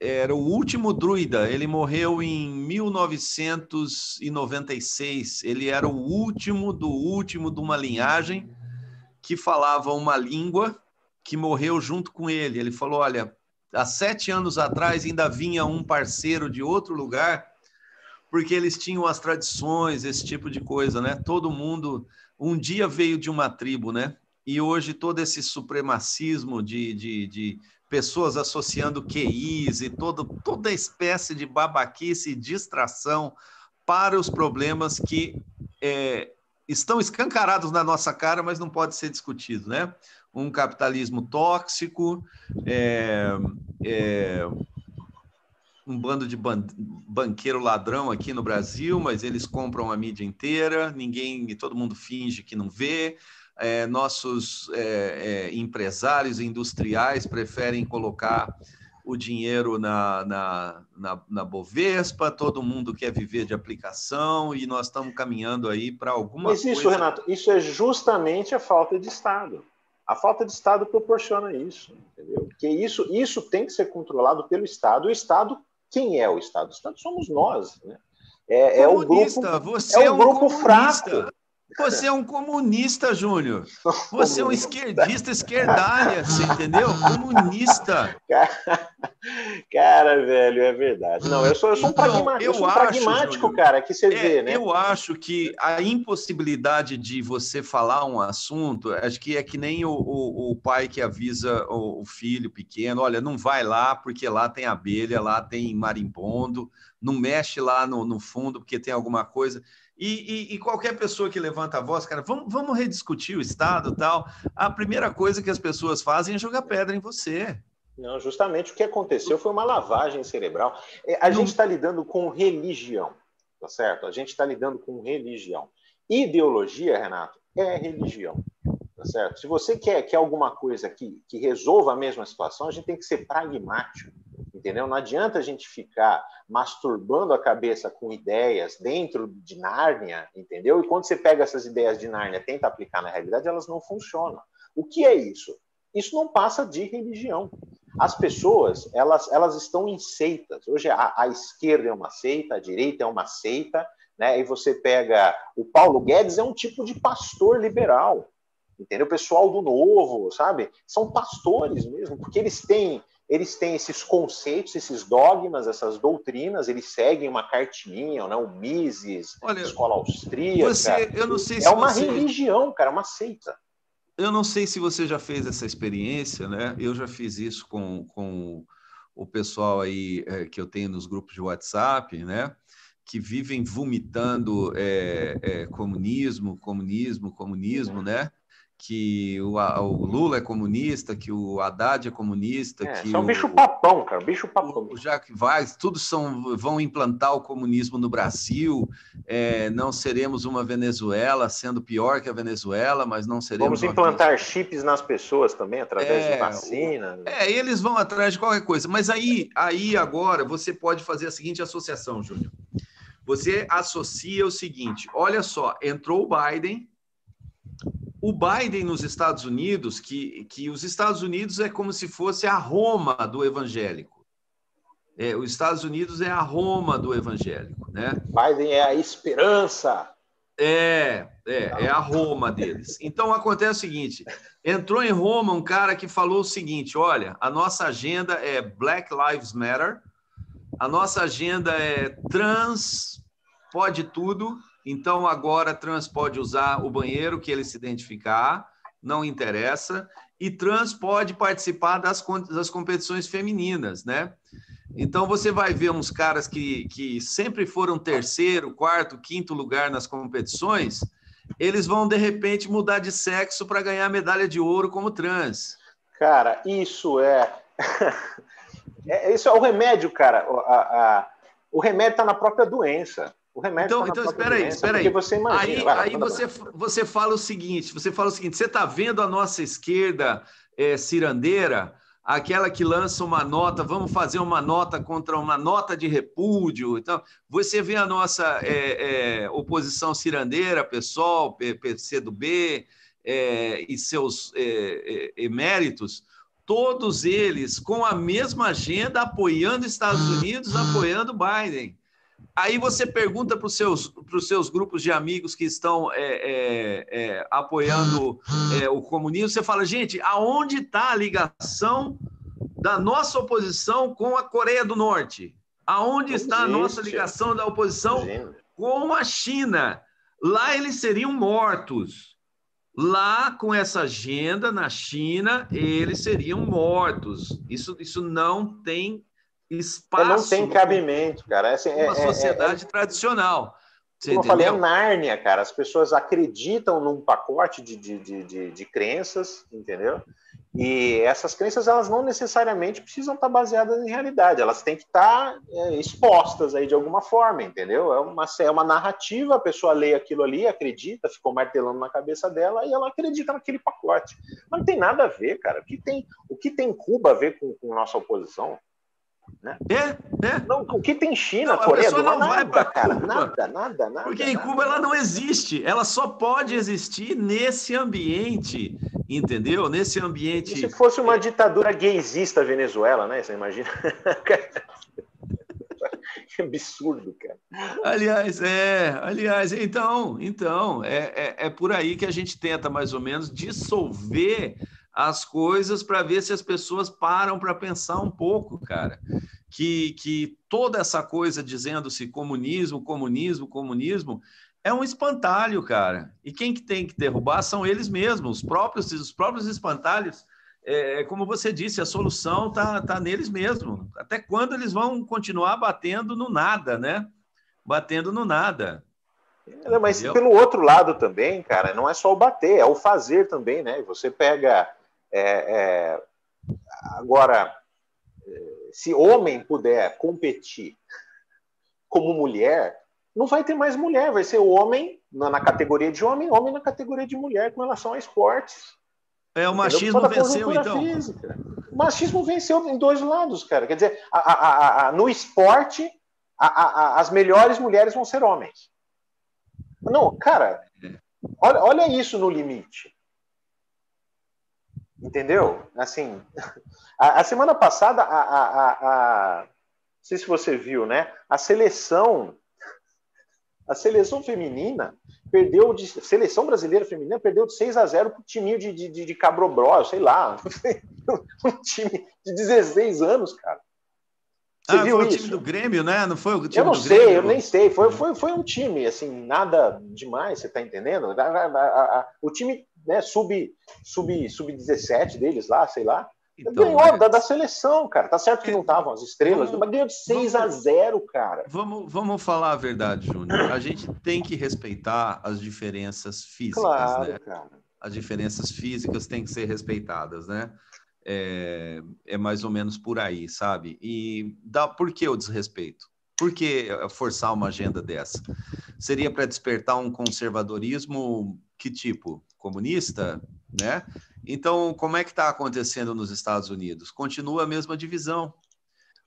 S3: era o último druida, ele morreu em 1996. Ele era o último do último de uma linhagem que falava uma língua que morreu junto com ele. Ele falou: Olha, há sete anos atrás ainda vinha um parceiro de outro lugar, porque eles tinham as tradições, esse tipo de coisa, né? Todo mundo um dia veio de uma tribo, né? E hoje todo esse supremacismo de, de, de pessoas associando QIs e todo, toda espécie de babaquice e distração para os problemas que é, estão escancarados na nossa cara, mas não pode ser discutido, né? Um capitalismo tóxico, é, é, um bando de ban banqueiro ladrão aqui no Brasil, mas eles compram a mídia inteira, ninguém, todo mundo finge que não vê. É, nossos é, é, empresários industriais preferem colocar o dinheiro na, na, na, na, Bovespa, todo mundo quer viver de aplicação e nós estamos caminhando aí para alguma
S4: Mas isso, coisa... Renato, isso é justamente a falta de Estado. A falta de Estado proporciona isso, entendeu? Porque isso, isso tem que ser controlado pelo Estado. O Estado, quem é o Estado? O Estado somos nós, né?
S3: É, é o grupo, você é, é um grupo fraco. Você é um comunista, Júnior. Você é um esquerdista, esquerdalha, você entendeu? Comunista.
S4: Cara, velho, é verdade. Não, eu sou, eu sou um, então, pragmático, eu, eu sou um acho, pragmático Júnior, cara, que você é, vê, né?
S3: Eu acho que a impossibilidade de você falar um assunto, acho que é que nem o, o, o pai que avisa o, o filho pequeno, olha, não vai lá porque lá tem abelha, lá tem marimbondo, não mexe lá no, no fundo porque tem alguma coisa. E, e, e, qualquer pessoa que levanta a voz, cara, vamos, vamos rediscutir o Estado tal. A primeira coisa que as pessoas fazem é jogar pedra em você.
S4: Não, justamente o que aconteceu foi uma lavagem cerebral. É, a gente está lidando com religião, tá certo? A gente está lidando com religião. Ideologia, Renato, é religião, tá certo? Se você quer, quer alguma coisa que, que resolva a mesma situação, a gente tem que ser pragmático entendeu? Não adianta a gente ficar masturbando a cabeça com ideias dentro de Nárnia, entendeu? E quando você pega essas ideias de Nárnia, tenta aplicar na realidade, elas não funcionam. O que é isso? Isso não passa de religião. As pessoas, elas, elas estão em seitas. Hoje a, a esquerda é uma seita, a direita é uma seita, né? E você pega o Paulo Guedes é um tipo de pastor liberal, entendeu? O pessoal do Novo, sabe? São pastores mesmo, porque eles têm eles têm esses conceitos, esses dogmas, essas doutrinas, eles seguem uma cartininha, né? o Mises, Olha, escola austríaca.
S3: Você, eu não sei
S4: é
S3: se
S4: uma
S3: você...
S4: religião, cara, uma seita.
S3: Eu não sei se você já fez essa experiência, né? Eu já fiz isso com, com o pessoal aí é, que eu tenho nos grupos de WhatsApp, né? Que vivem vomitando é, é, comunismo, comunismo, comunismo, né? Que o, o, Lula é comunista, que o Haddad é comunista, é, que
S4: são
S3: o,
S4: bicho papão, cara, bicho papão.
S3: O, o Jacques Vaz, todos são, vão implantar o comunismo no Brasil. É, não seremos uma Venezuela, sendo pior que a Venezuela, mas não seremos.
S4: Vamos implantar chips nas pessoas também através é, de vacina.
S3: É, eles vão atrás de qualquer coisa. Mas aí, aí agora você pode fazer a seguinte associação, Júnior. Você associa o seguinte: olha só, entrou o Biden o Biden nos Estados Unidos, que, que os Estados Unidos é como se fosse a Roma do evangélico. É, os Estados Unidos é a Roma do evangélico, né?
S4: Biden é a esperança.
S3: É, é, é a Roma deles. Então acontece o seguinte: entrou em Roma um cara que falou o seguinte: olha, a nossa agenda é Black Lives Matter, a nossa agenda é trans, pode tudo, então, agora, trans pode usar o banheiro que ele se identificar, não interessa, e trans pode participar das, das competições femininas, né? Então, você vai ver uns caras que, que sempre foram terceiro, quarto, quinto lugar nas competições, eles vão, de repente, mudar de sexo para ganhar medalha de ouro como trans.
S4: Cara, isso é... é isso é o remédio, cara. A, a... O remédio está na própria doença. O remédio
S3: então, tá então espera aí, espera aí.
S4: Você imagina,
S3: aí, vai, aí você, você fala o seguinte, você fala o seguinte, você está vendo a nossa esquerda é, cirandeira, aquela que lança uma nota, vamos fazer uma nota contra uma nota de repúdio. Então, você vê a nossa é, é, oposição cirandeira, PSOL, PCdoB é, e seus é, é, eméritos, todos eles com a mesma agenda, apoiando Estados Unidos, apoiando Biden. Aí você pergunta para os seus, seus grupos de amigos que estão é, é, é, apoiando é, o comunismo, você fala, gente, aonde está a ligação da nossa oposição com a Coreia do Norte? Aonde está a nossa ligação da oposição com a China? Lá eles seriam mortos. Lá, com essa agenda na China, eles seriam mortos. Isso, isso não tem espaço.
S4: Não tem cabimento, cara. É assim,
S3: uma é, é sociedade é, é, tradicional.
S4: Você como entendeu? eu falei, é Nárnia, cara. As pessoas acreditam num pacote de, de, de, de, de crenças, entendeu? E essas crenças, elas não necessariamente precisam estar baseadas em realidade, elas têm que estar é, expostas aí de alguma forma, entendeu? É uma, é uma narrativa, a pessoa lê aquilo ali, acredita, ficou martelando na cabeça dela e ela acredita naquele pacote. Mas não tem nada a ver, cara. O que tem, o que tem Cuba a ver com, com nossa oposição?
S3: Né? É, é.
S4: Não, o que tem China, não, Coreia do
S3: não
S4: vai
S3: para cara, nada, nada, nada. Porque em Cuba ela não existe, ela só pode existir nesse ambiente, entendeu? Nesse ambiente. E
S4: se fosse uma ditadura gaysista Venezuela, né? Você imagina? que absurdo, cara.
S3: Aliás, é, aliás, então, então, é, é, é por aí que a gente tenta mais ou menos dissolver as coisas para ver se as pessoas param para pensar um pouco, cara. Que, que toda essa coisa dizendo-se comunismo, comunismo, comunismo, é um espantalho, cara. E quem que tem que derrubar são eles mesmos, os próprios, os próprios espantalhos. É, como você disse, a solução tá, tá neles mesmos. Até quando eles vão continuar batendo no nada, né? Batendo no nada.
S4: É, mas pelo outro lado também, cara, não é só o bater, é o fazer também, né? Você pega é, é, agora, se homem puder competir como mulher, não vai ter mais mulher, vai ser homem na, na categoria de homem, homem na categoria de mulher com relação a esportes.
S3: É, o machismo venceu, então.
S4: Física. O machismo venceu em dois lados, cara. Quer dizer, a, a, a, no esporte, as melhores mulheres vão ser homens. Não, cara, olha, olha isso no limite. Entendeu? Assim, a, semana passada, a, não sei se você viu, né? A seleção, a seleção feminina perdeu de seleção brasileira feminina perdeu de 6 a 0 para o time de, de, de Cabrobró, sei lá, um time de 16 anos, cara.
S3: Você ah, viu foi isso? o time do Grêmio, né? Não foi o time
S4: Eu não
S3: do
S4: sei,
S3: Grêmio?
S4: eu nem sei. Foi, foi, foi um time, assim, nada demais, você tá entendendo? O time né, sub, sub, sub 17 deles lá, sei lá, então, ganhou da, da, seleção, cara. Tá certo que não estavam as estrelas, vamos, mas ganhou de 6 vamos, a 0, cara.
S3: Vamos, vamos falar a verdade, Júnior. A gente tem que respeitar as diferenças físicas, claro, né? Cara. As diferenças físicas têm que ser respeitadas, né? É, é mais ou menos por aí, sabe? E dá, por que o desrespeito? Por que forçar uma agenda dessa? Seria para despertar um conservadorismo que tipo? Comunista, né? Então, como é que está acontecendo nos Estados Unidos? Continua a mesma divisão.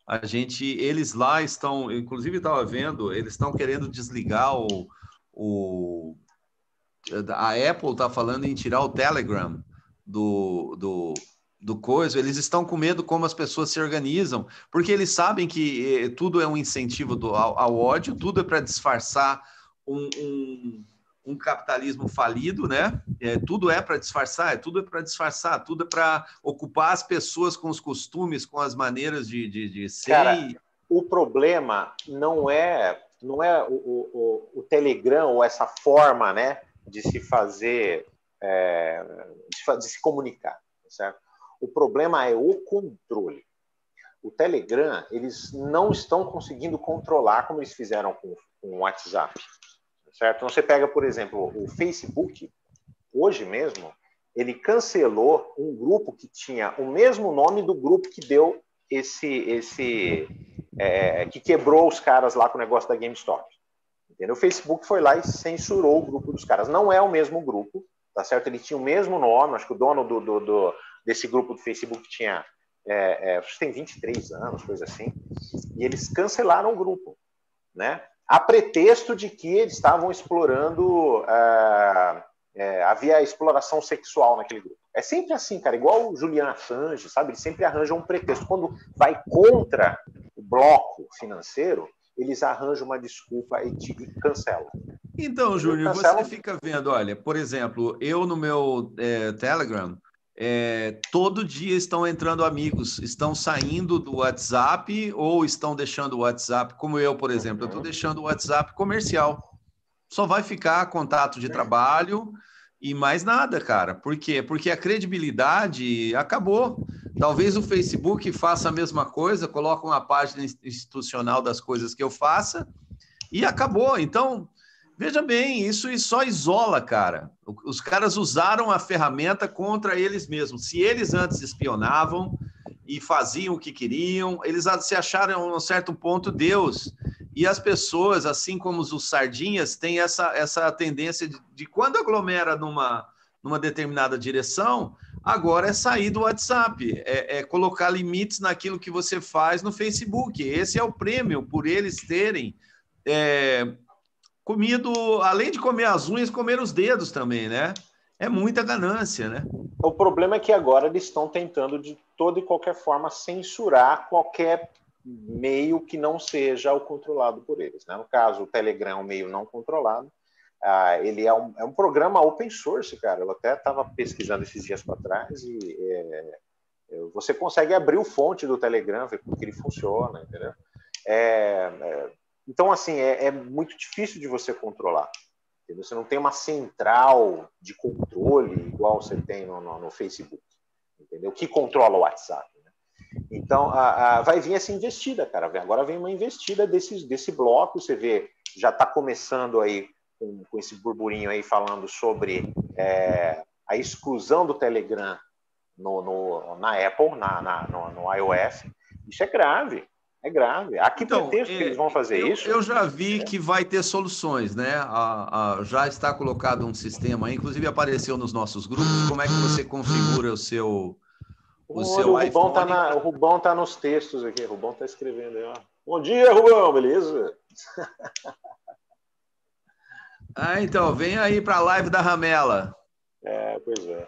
S3: A gente, eles lá estão, inclusive estava vendo, eles estão querendo desligar o, o a Apple está falando em tirar o Telegram do, do, do coisa, eles estão com medo como as pessoas se organizam, porque eles sabem que eh, tudo é um incentivo do, ao, ao ódio, tudo é para disfarçar um, um, um capitalismo falido, né? É, tudo é para disfarçar, é tudo é para disfarçar, tudo é para ocupar as pessoas com os costumes, com as maneiras de, de, de ser. Cara,
S4: o problema não é não é o, o, o, Telegram ou essa forma, né, de se fazer, é, de, de se comunicar, certo? O problema é o controle. O Telegram, eles não estão conseguindo controlar como eles fizeram com, com o WhatsApp certo? Então, você pega, por exemplo, o Facebook, hoje mesmo, ele cancelou um grupo que tinha o mesmo nome do grupo que deu esse, esse é, que quebrou os caras lá com o negócio da GameStop. Entendeu? O Facebook foi lá e censurou o grupo dos caras. Não é o mesmo grupo, tá certo? Ele tinha o mesmo nome, acho que o dono do, do, do desse grupo do Facebook tinha, é, é, tem 23 anos, coisa assim, e eles cancelaram o grupo, né? A pretexto de que eles estavam explorando, é, é, havia exploração sexual naquele grupo. É sempre assim, cara, igual o Julian Assange, sabe? Eles sempre arranjam um pretexto. Quando vai contra o bloco financeiro, eles arranjam uma desculpa e te cancelam.
S3: Então, Júnior, você fica vendo, olha, por exemplo, eu no meu é, Telegram, é, todo dia estão entrando amigos, estão saindo do WhatsApp ou estão deixando o WhatsApp, como eu, por exemplo, eu estou deixando o WhatsApp comercial. Só vai ficar contato de trabalho e mais nada, cara. Por quê? Porque a credibilidade acabou. Talvez o Facebook faça a mesma coisa, coloque uma página institucional das coisas que eu faça e acabou. Então, Veja bem, isso só isola, cara. Os caras usaram a ferramenta contra eles mesmos. Se eles antes espionavam e faziam o que queriam, eles se acharam a um certo ponto Deus. E as pessoas, assim como os sardinhas, têm essa, essa tendência de, de quando aglomera numa, numa determinada direção, agora é sair do WhatsApp, é, é, colocar limites naquilo que você faz no Facebook. Esse é o prêmio por eles terem é, comido, além de comer as unhas, comer os dedos também, né? É muita ganância, né?
S4: O problema é que agora eles estão tentando de toda e qualquer forma censurar qualquer meio que não seja o controlado por eles. Né? No caso, o Telegram é um meio não controlado. Ah, ele é um, é um programa open source, cara. Eu até estava pesquisando esses dias para trás e é, você consegue abrir o fonte do Telegram, ver como que ele funciona, entendeu? É, é, então, assim, é, é muito difícil de você controlar. Entendeu? Você não tem uma central de controle igual você tem no, no, no Facebook, entendeu? Que controla o WhatsApp. Né? Então, a, a, vai vir essa investida, cara. Agora vem uma investida desse, desse bloco. Você vê, já está começando aí com, com, esse burburinho aí falando sobre é, a exclusão do Telegram no, no, na Apple, na, na no, no, iOS. Isso é grave. É grave. Aqui então, pretexto é, que eles vão fazer
S3: eu,
S4: isso?
S3: Eu já vi é. que vai ter soluções, né? A, a, já está colocado um sistema, inclusive apareceu nos nossos grupos. Como é que você configura o seu o, o seu
S4: o Rubão Tá na, o Rubão tá nos textos aqui. O Rubão tá escrevendo aí, ó. Bom dia, Rubão, beleza?
S3: ah, então, vem aí para a live da Ramela.
S4: É, pois é.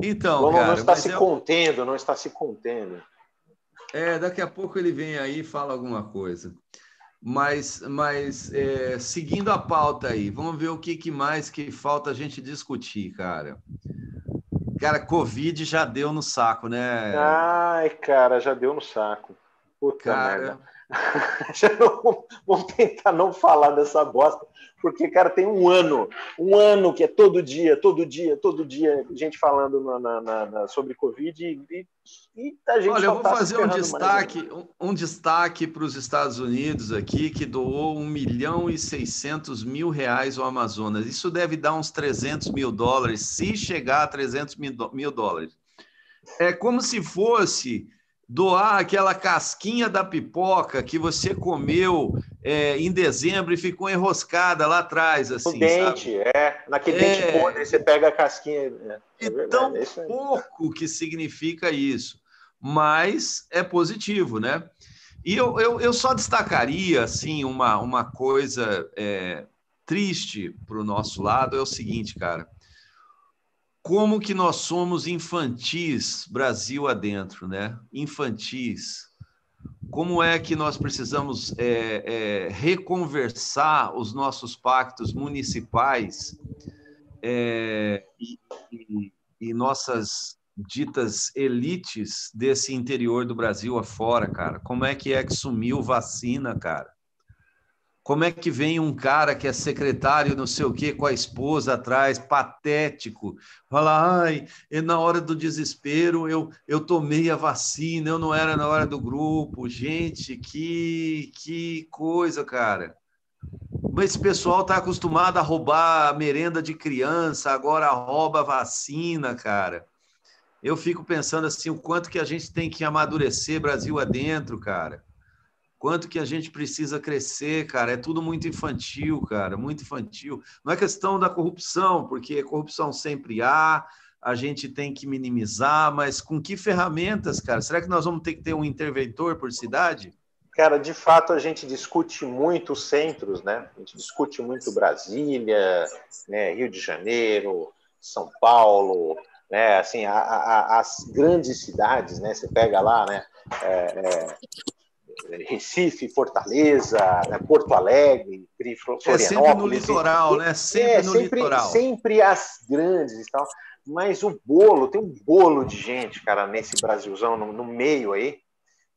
S3: Então,
S4: não,
S3: cara,
S4: não está se eu... contendo, não está se contendo.
S3: É, daqui a pouco ele vem aí e fala alguma coisa. Mas, mas é, seguindo a pauta aí, vamos ver o que, que mais que falta a gente discutir, cara. Cara, Covid já deu no saco, né?
S4: Ai, cara, já deu no saco. Puta cara... merda. vamos tentar não falar dessa bosta, porque, cara, tem um ano, um ano que é todo dia, todo dia, todo dia, gente falando na, na, na sobre Covid e, e a gente
S3: Olha, eu vou
S4: tá
S3: fazer um destaque, um, um, destaque para os Estados Unidos aqui, que doou 1 milhão e 600 mil reais ao Amazonas. Isso deve dar uns 300 mil dólares, se chegar a 300 mil, mil dólares. É como se fosse doar aquela casquinha da pipoca que você comeu é, em dezembro e ficou enroscada lá atrás, assim.
S4: O dente, sabe? é. Naquele é... dente podre, você pega a casquinha. É,
S3: é e tão é pouco que significa isso, mas é positivo, né? E eu, eu, eu só destacaria, assim, uma, uma coisa é, triste para o nosso lado, é o seguinte, cara como que nós somos infantis, Brasil adentro, né? Infantis. Como é que nós precisamos é, é, reconversar os nossos pactos municipais é, e, e, e nossas ditas elites desse interior do Brasil afora, cara? Como é que é que sumiu vacina, cara? Como é que vem um cara que é secretário, não sei o quê, com a esposa atrás, patético, fala, ai, na hora do desespero eu, eu tomei a vacina, eu não era na hora do grupo. Gente, que, que coisa, cara. Esse pessoal está acostumado a roubar a merenda de criança, agora rouba a vacina, cara. Eu fico pensando assim, o quanto que a gente tem que amadurecer Brasil adentro, cara quanto que a gente precisa crescer, cara. É tudo muito infantil, cara, muito infantil. Não é questão da corrupção, porque corrupção sempre há, a gente tem que minimizar, mas com que ferramentas, cara? Será que nós vamos ter que ter um interventor por cidade?
S4: Cara, de fato a gente discute muito os centros, né? A gente discute muito Brasília, né? Rio de Janeiro, São Paulo, né? Assim, a, a, as grandes cidades, né? Você pega lá, né? É, é, Recife, Fortaleza, né, Porto Alegre,
S3: Florianópolis. É sempre no litoral, né? Sempre é, no
S4: sempre,
S3: litoral.
S4: Sempre as grandes e tal. Mas o bolo, tem um bolo de gente, cara, nesse Brasilzão, no, no meio aí,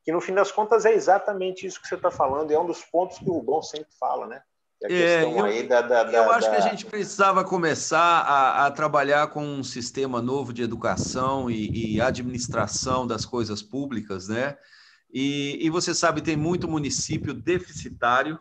S4: que no fim das contas é exatamente isso que você está falando, e é um dos pontos que o Rubão sempre fala, né?
S3: É, eu, da, da, eu acho da... que a gente precisava começar a, a, trabalhar com um sistema novo de educação e, e administração das coisas públicas, né? E, e você sabe, tem muito município deficitário,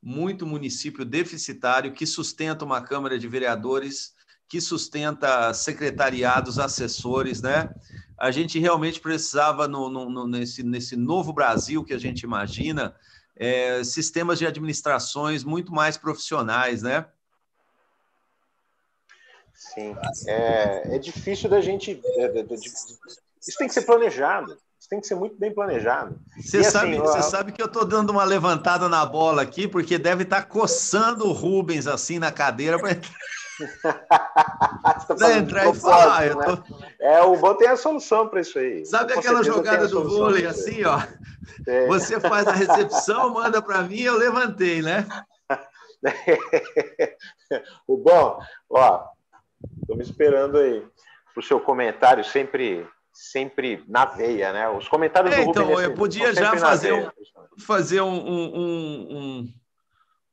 S3: muito município deficitário que sustenta uma Câmara de Vereadores, que sustenta secretariados, assessores, né? A gente realmente precisava, no, no, nesse, nesse novo Brasil que a gente imagina, é, sistemas de administrações muito mais profissionais, né?
S4: Sim, é, é difícil da gente. É, de, de, isso tem que ser planejado tem que ser muito bem planejado.
S3: Você sabe, assim, você sabe que eu estou dando uma levantada na bola aqui, porque deve estar tá coçando o Rubens assim na cadeira para
S4: tá entrar e falar. Né? Tô... É, o bom tem a solução para isso aí.
S3: Sabe aquela jogada do vôlei assim, ó? É. Você faz a recepção, manda para mim, eu levantei, né?
S4: o bom, ó, estou me esperando aí para o seu comentário sempre sempre na veia, né? Os comentários
S3: é, do Então, Rubem, eu podia já fazer, um, fazer um, um, um,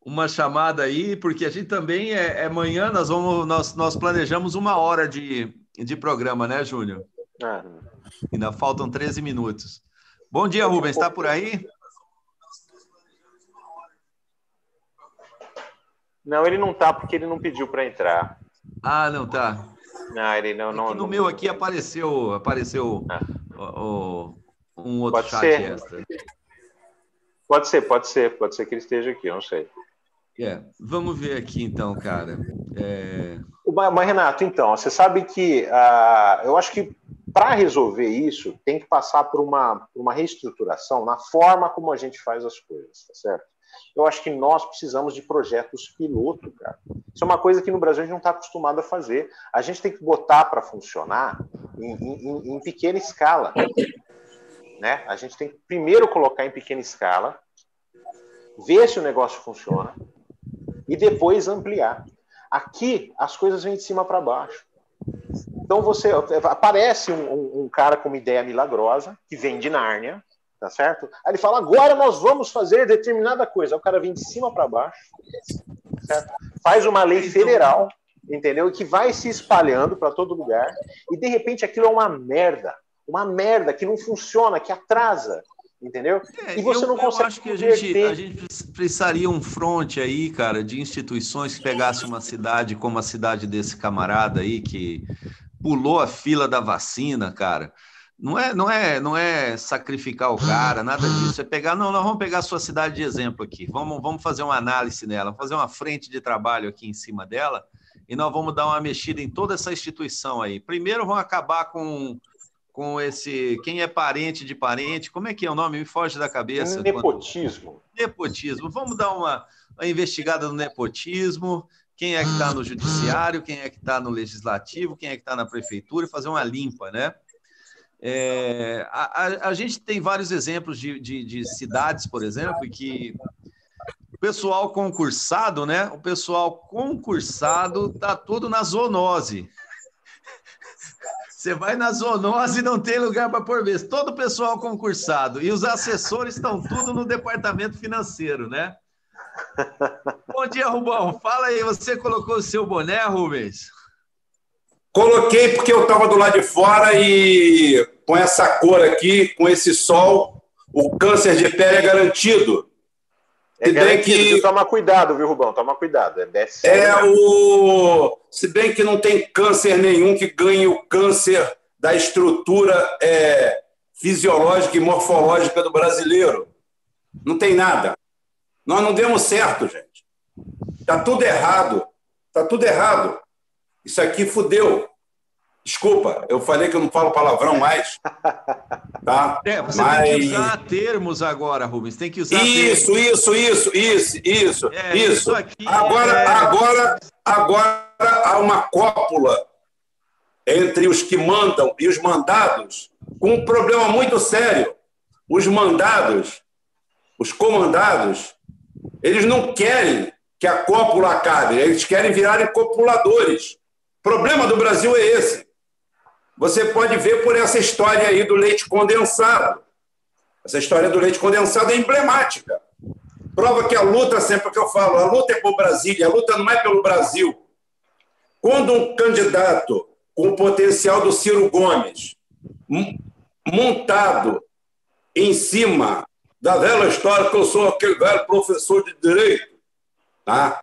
S3: uma chamada aí, porque a gente também é, é amanhã nós vamos nós, nós planejamos uma hora de, de programa, né, Júnior? Ah. Ainda faltam 13 minutos. Bom dia, Rubens, está por aí?
S4: Não, ele não está porque ele não pediu para entrar.
S3: Ah, não tá.
S4: Não, ele não. não
S3: no
S4: não,
S3: meu aqui apareceu, apareceu ah. o, um outro
S4: Pode
S3: chat
S4: ser.
S3: extra.
S4: Pode ser, pode ser, pode ser que ele esteja aqui, eu não sei.
S3: É, vamos ver aqui então, cara. É,
S4: Mas, Renato, então, você sabe que ah, eu acho que para resolver isso tem que passar por uma, por uma reestruturação na forma como a gente faz as coisas, tá certo? Eu acho que nós precisamos de projetos piloto, cara. Isso é uma coisa que no Brasil a gente não está acostumado a fazer. A gente tem que botar para funcionar em, em- em pequena escala. Né? A gente tem que primeiro colocar em pequena escala, ver se o negócio funciona e depois ampliar. Aqui as coisas vêm de cima para baixo. Então você aparece um, um- um cara com uma ideia milagrosa que vem de Nárnia, tá certo? Aí ele fala: agora nós vamos fazer determinada coisa. Aí o cara vem de cima para baixo, certo? Faz uma lei federal, entendeu? Que vai se espalhando para todo lugar e de repente aquilo é uma merda, uma merda que não funciona, que atrasa, entendeu?
S3: É,
S4: E você
S3: eu,
S4: não consegue
S3: Eu acho que a gente, a gente precisaria um front aí, cara, de instituições que pegasse uma cidade como a cidade desse camarada aí que pulou a fila da vacina, cara. Não é, não é, não é sacrificar o cara, nada disso. É pegar, não, nós vamos pegar a sua cidade de exemplo aqui. Vamos, vamos fazer uma análise nela, fazer uma frente de trabalho aqui em cima dela e nós vamos dar uma mexida em toda essa instituição aí. Primeiro, vamos acabar com com esse quem é parente de parente, como é que é o nome? Me foge da cabeça. quando-
S4: Nepotismo.
S3: Nepotismo. Vamos dar uma, uma investigada no nepotismo. Quem é que está no judiciário, quem é que está no legislativo, quem é que está na prefeitura, e fazer uma limpa, né? É, a, a- gente tem vários exemplos de, de- de cidades, por exemplo, que o pessoal concursado, né? O pessoal concursado está tudo na zoonose. Você vai na zoonose e não tem lugar para pôr vez. Todo o pessoal concursado. E os assessores estão tudo no departamento financeiro, né? Bom dia, Rubão. Fala aí, você colocou o seu boné, Rubens?
S5: Coloquei porque eu estava do lado de fora e com essa cor aqui, com esse sol, o câncer de pele é garantido.
S4: É
S5: Se bem que-?
S4: Toma cuidado, viu, Rubão? Toma cuidado. É, é
S5: É o. Se bem que não tem câncer nenhum que ganhe o câncer da estrutura é, fisiológica e morfológica do brasileiro. Não tem nada. Nós não demos certo, gente. Está tudo errado. Está tudo errado. Isso aqui fudeu. Desculpa, eu falei que eu não falo palavrão mais. Tá?
S3: É, você
S5: Mas-
S3: tem que usar termos agora, Rubens. Tem que usar
S5: Isso,
S3: termos.
S5: isso, isso, isso, isso,
S3: É,
S5: isso.
S3: isso aqui
S5: Agora,
S3: é-
S5: agora, agora há uma cópula entre os que mandam e os mandados, com um problema muito sério. Os mandados, os comandados, eles não querem que a cópula acabe, eles querem virarem copuladores. Problema do Brasil é esse. Você pode ver por essa história aí do leite condensado. Essa história do leite condensado é emblemática. Prova que a luta, sempre que eu falo, a luta é por Brasília, a luta não é pelo Brasil. Quando um candidato com o potencial do Ciro Gomes, montado em cima da velha história que eu sou aquele velho professor de direito, tá?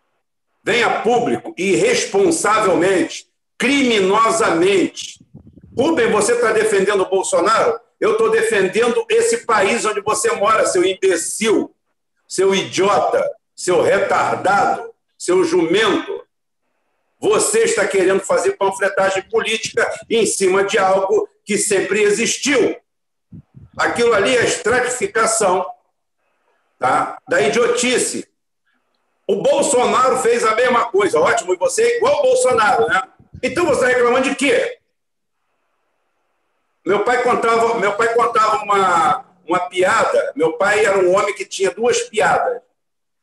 S5: a público e responsavelmente, criminosamente. Rubem, você está defendendo o Bolsonaro? Eu estou defendendo esse país onde você mora, seu imbecil, seu idiota, seu retardado, seu jumento. Você está querendo fazer panfletagem política em cima de algo que sempre existiu. Aquilo ali é estratificação tá? da idiotice. O Bolsonaro fez a mesma coisa. Ótimo, e você é igual ao Bolsonaro, né? Então você está reclamando de quê? Meu pai contava, meu pai contava uma, uma piada. Meu pai era um homem que tinha duas piadas.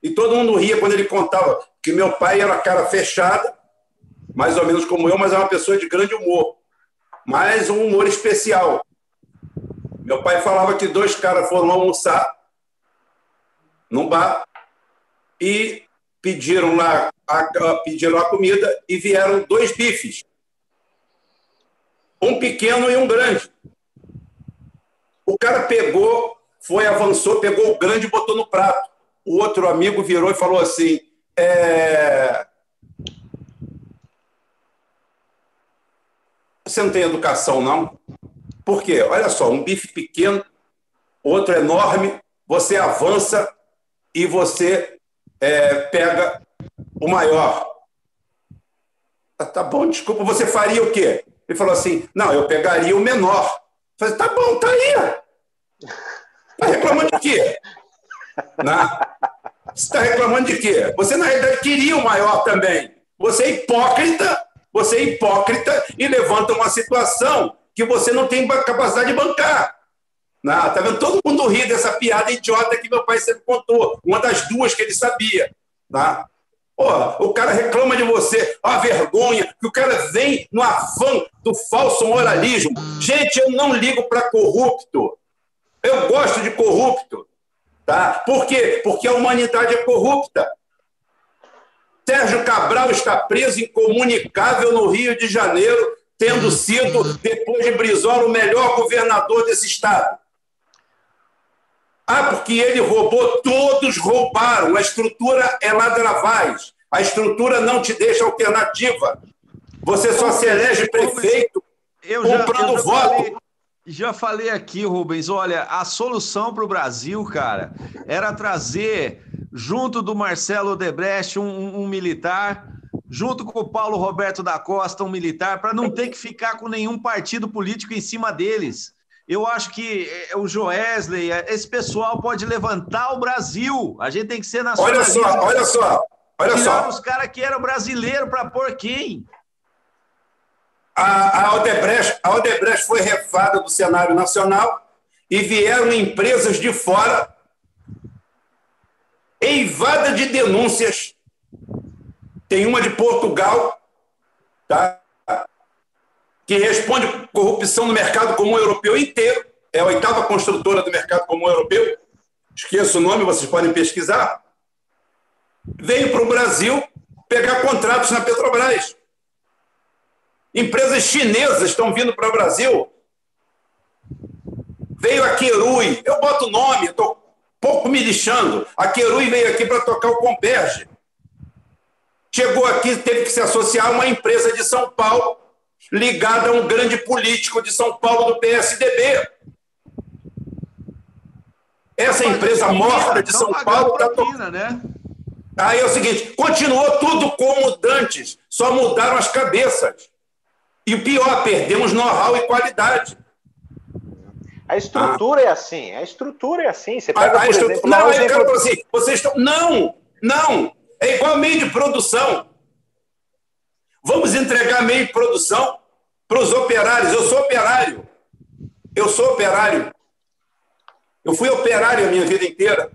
S5: E todo mundo ria quando ele contava que meu pai era cara fechada, mais ou menos como eu, mas é uma pessoa de grande humor. Mas um humor especial. Meu pai falava que dois caras foram almoçar num bar e pediram lá a, pediram a comida e vieram dois bifes. Um pequeno e um grande. O cara pegou, foi, avançou, pegou o grande e botou no prato. O outro amigo virou e falou assim: é... Você não tem educação, não? Por quê? Olha só, um bife pequeno outro enorme, você avança e você é, pega o maior. Tá, tá, bom, desculpa, você faria o quê? Ele falou assim: não, eu pegaria o menor. Eu falei, tá bom, tá aí. Tá reclamando de quê? Não. Você está reclamando de quê? Você, na realidade, queria o maior também. Você é hipócrita, você é hipócrita e levanta uma situação que você não tem capacidade de bancar. Não, tá vendo? Todo mundo ri dessa piada idiota que meu pai sempre contou. Uma das duas que ele sabia. Tá? Porra, o cara reclama de você, a vergonha, que o cara vem no afã do falso moralismo. Gente, eu não ligo para corrupto. Eu gosto de corrupto. Tá? Por quê? Porque a humanidade é corrupta. Sérgio Cabral está preso incomunicável no Rio de Janeiro, tendo sido, depois de Brizola, o melhor governador desse estado. Ah, porque ele roubou, todos roubaram. A estrutura é ladravaz. A estrutura não te deixa alternativa. Você só se elege prefeito eu já, comprando eu já voto.
S3: Falei, já falei aqui, Rubens, olha, a solução para o Brasil, cara, era trazer, junto do Marcelo Odebrecht, um, um militar, junto com o Paulo Roberto da Costa, um militar, para não ter que ficar com nenhum partido político em cima deles. Eu acho que eh, o Joesley, eh, esse pessoal pode levantar o Brasil. A gente tem que ser
S5: nacionalista. Olha só, olha só, olha
S3: Tirar
S5: só.
S3: os caras que eram brasileiros para pôr quem?
S5: A, a, Odebrecht, a Odebrecht foi refada do cenário nacional e vieram empresas de fora eivada de denúncias. Tem uma de Portugal, tá? Que responde corrupção no mercado comum europeu inteiro, é a oitava construtora do mercado comum europeu, esqueço o nome, vocês podem pesquisar, veio para o Brasil pegar contratos na Petrobras. Empresas chinesas estão vindo para o Brasil. Veio a Querui, eu boto o nome, estou pouco me lixando. A Querui veio aqui para tocar o Comperge. Chegou aqui, teve que se associar a uma empresa de São Paulo ligada a um grande político de São Paulo do PSDB. Essa empresa morta de São Paulo está to... né? Aí é o seguinte, continuou tudo como dantes, só mudaram as cabeças. E o pior, perdemos know-how e qualidade.
S4: A estrutura ah. é assim, a estrutura é assim. Você pega,
S5: a, a por exemplo, não, eu quero assim, vocês estão. Não, não. É igual meio de produção. Vamos entregar meio de produção para os operários. Eu sou operário. Eu sou operário. Eu fui operário a minha vida inteira.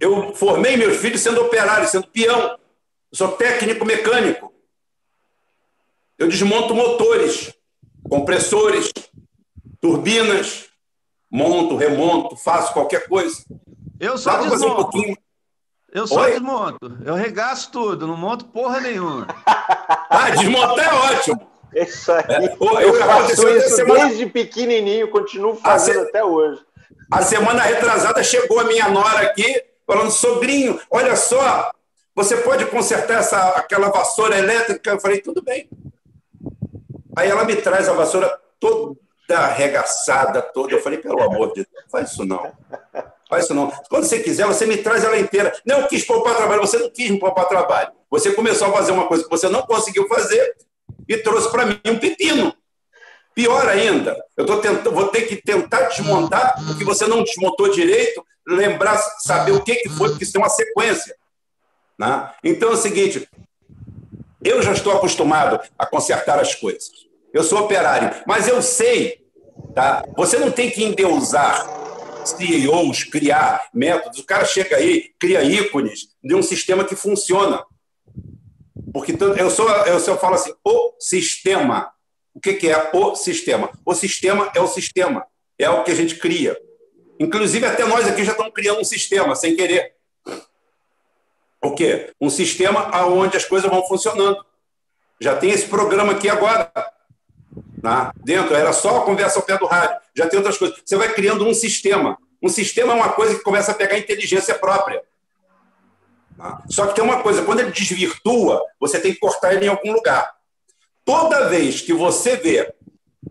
S5: Eu formei meus filhos sendo operário, sendo peão. Eu sou técnico mecânico. Eu desmonto motores, compressores, turbinas, monto, remonto, faço qualquer coisa.
S3: Eu só desmonto. Um eu só Oi? desmonto. Eu regaço tudo, não monto porra nenhuma.
S5: ah, desmontar é ótimo.
S4: Isso aí. É, eu, eu faço isso semana... desde pequenininho, continuo fazendo se... até hoje.
S5: A semana retrasada chegou a minha nora aqui, falando, sogrinho, olha só, você pode consertar essa, aquela vassoura elétrica? Eu falei, tudo bem. Aí ela me traz a vassoura toda arregaçada, toda. Eu falei, pelo amor de Deus, faz isso não. Faz isso não. Quando você quiser, você me traz ela inteira. Não, quis poupar trabalho. Você não quis me poupar trabalho. Você começou a fazer uma coisa que você não conseguiu fazer e trouxe para mim um pepino. Pior ainda, eu tô tentando, vou ter que tentar desmontar o que você não desmontou direito, lembrar, saber o que, que foi, porque isso tem uma sequência. Né? Então é o seguinte: eu já estou acostumado a consertar as coisas. Eu sou operário, mas eu sei, tá? Você não tem que endeusar CEOs, criar métodos. O cara chega aí, cria ícones de um sistema que funciona. Porque eu, sou, eu só falo assim, o sistema. O que, é o sistema? O sistema é o sistema. É o que a gente cria. Inclusive, até nós aqui já estamos criando um sistema, sem querer. O quê? Um sistema onde as coisas vão funcionando. Já tem esse programa aqui agora. Né? Dentro, era só a conversa ao pé do rádio. Já tem outras coisas. Você vai criando um sistema. Um sistema é uma coisa que começa a pegar inteligência própria. Tá? Só que tem uma coisa, quando ele desvirtua, você tem que cortar ele em algum lugar. Toda vez que você vê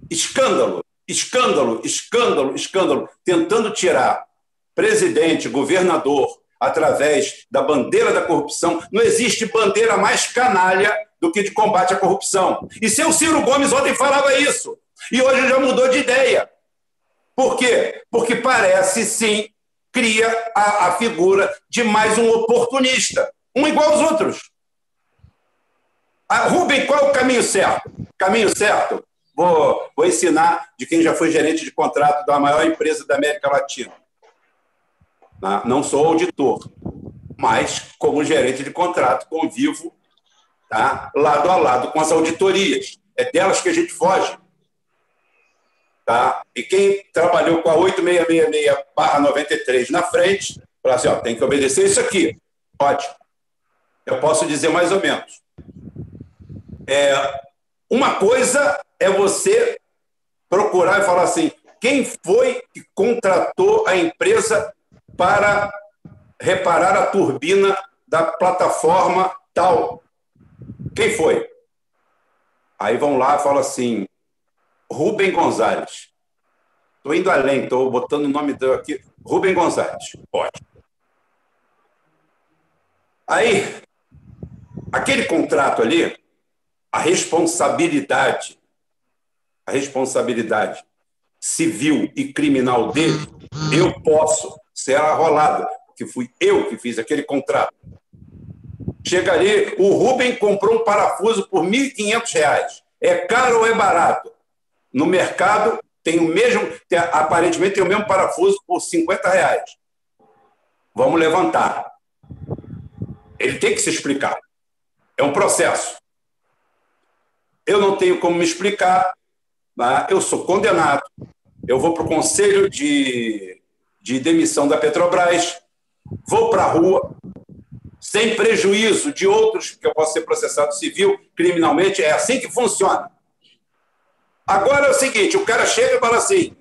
S5: escândalo, escândalo, escândalo, escândalo, tentando tirar presidente, governador, através da bandeira da corrupção. Não existe bandeira mais canalha do que de combate à corrupção. E seu Ciro Gomes ontem falava isso. E hoje já mudou de ideia. Por quê? Porque parece sim cria a, a figura de mais um oportunista, um igual aos outros. Ah, Rubem, qual é o caminho certo? Caminho certo? Vou, vou ensinar de quem já foi gerente de contrato da maior empresa da América Latina. Tá? Não sou auditor, mas como gerente de contrato convivo tá? lado a lado com as auditorias. É delas que a gente foge. Tá? E quem trabalhou com a 8666-93 na frente, fala assim: ó, tem que obedecer isso aqui. Ótimo. Eu posso dizer mais ou menos. É, uma coisa é você procurar e falar assim: quem foi que contratou a empresa para reparar a turbina da plataforma tal? Quem foi? Aí vão lá e falam assim: Rubem Gonzalez. Estou indo além, estou botando o nome dele aqui. Rubem Gonzalez. Pode. Aí, aquele contrato ali, a responsabilidade, a responsabilidade civil e criminal dele, eu posso ser arrolada, que fui eu que fiz aquele contrato. Chega ali, o Rubem comprou um parafuso por R$ 1.500. É caro ou é barato? No mercado, tem o mesmo, tem, aparentemente tem o mesmo parafuso por 50 reais. Vamos levantar. Ele tem que se explicar. É um processo. Eu não tenho como me explicar. Eu sou condenado. Eu vou para o conselho de, de demissão da Petrobras. Vou para a rua, sem prejuízo de outros, que eu posso ser processado civil, criminalmente. É assim que funciona. Agora é o seguinte: o cara chega e fala assim: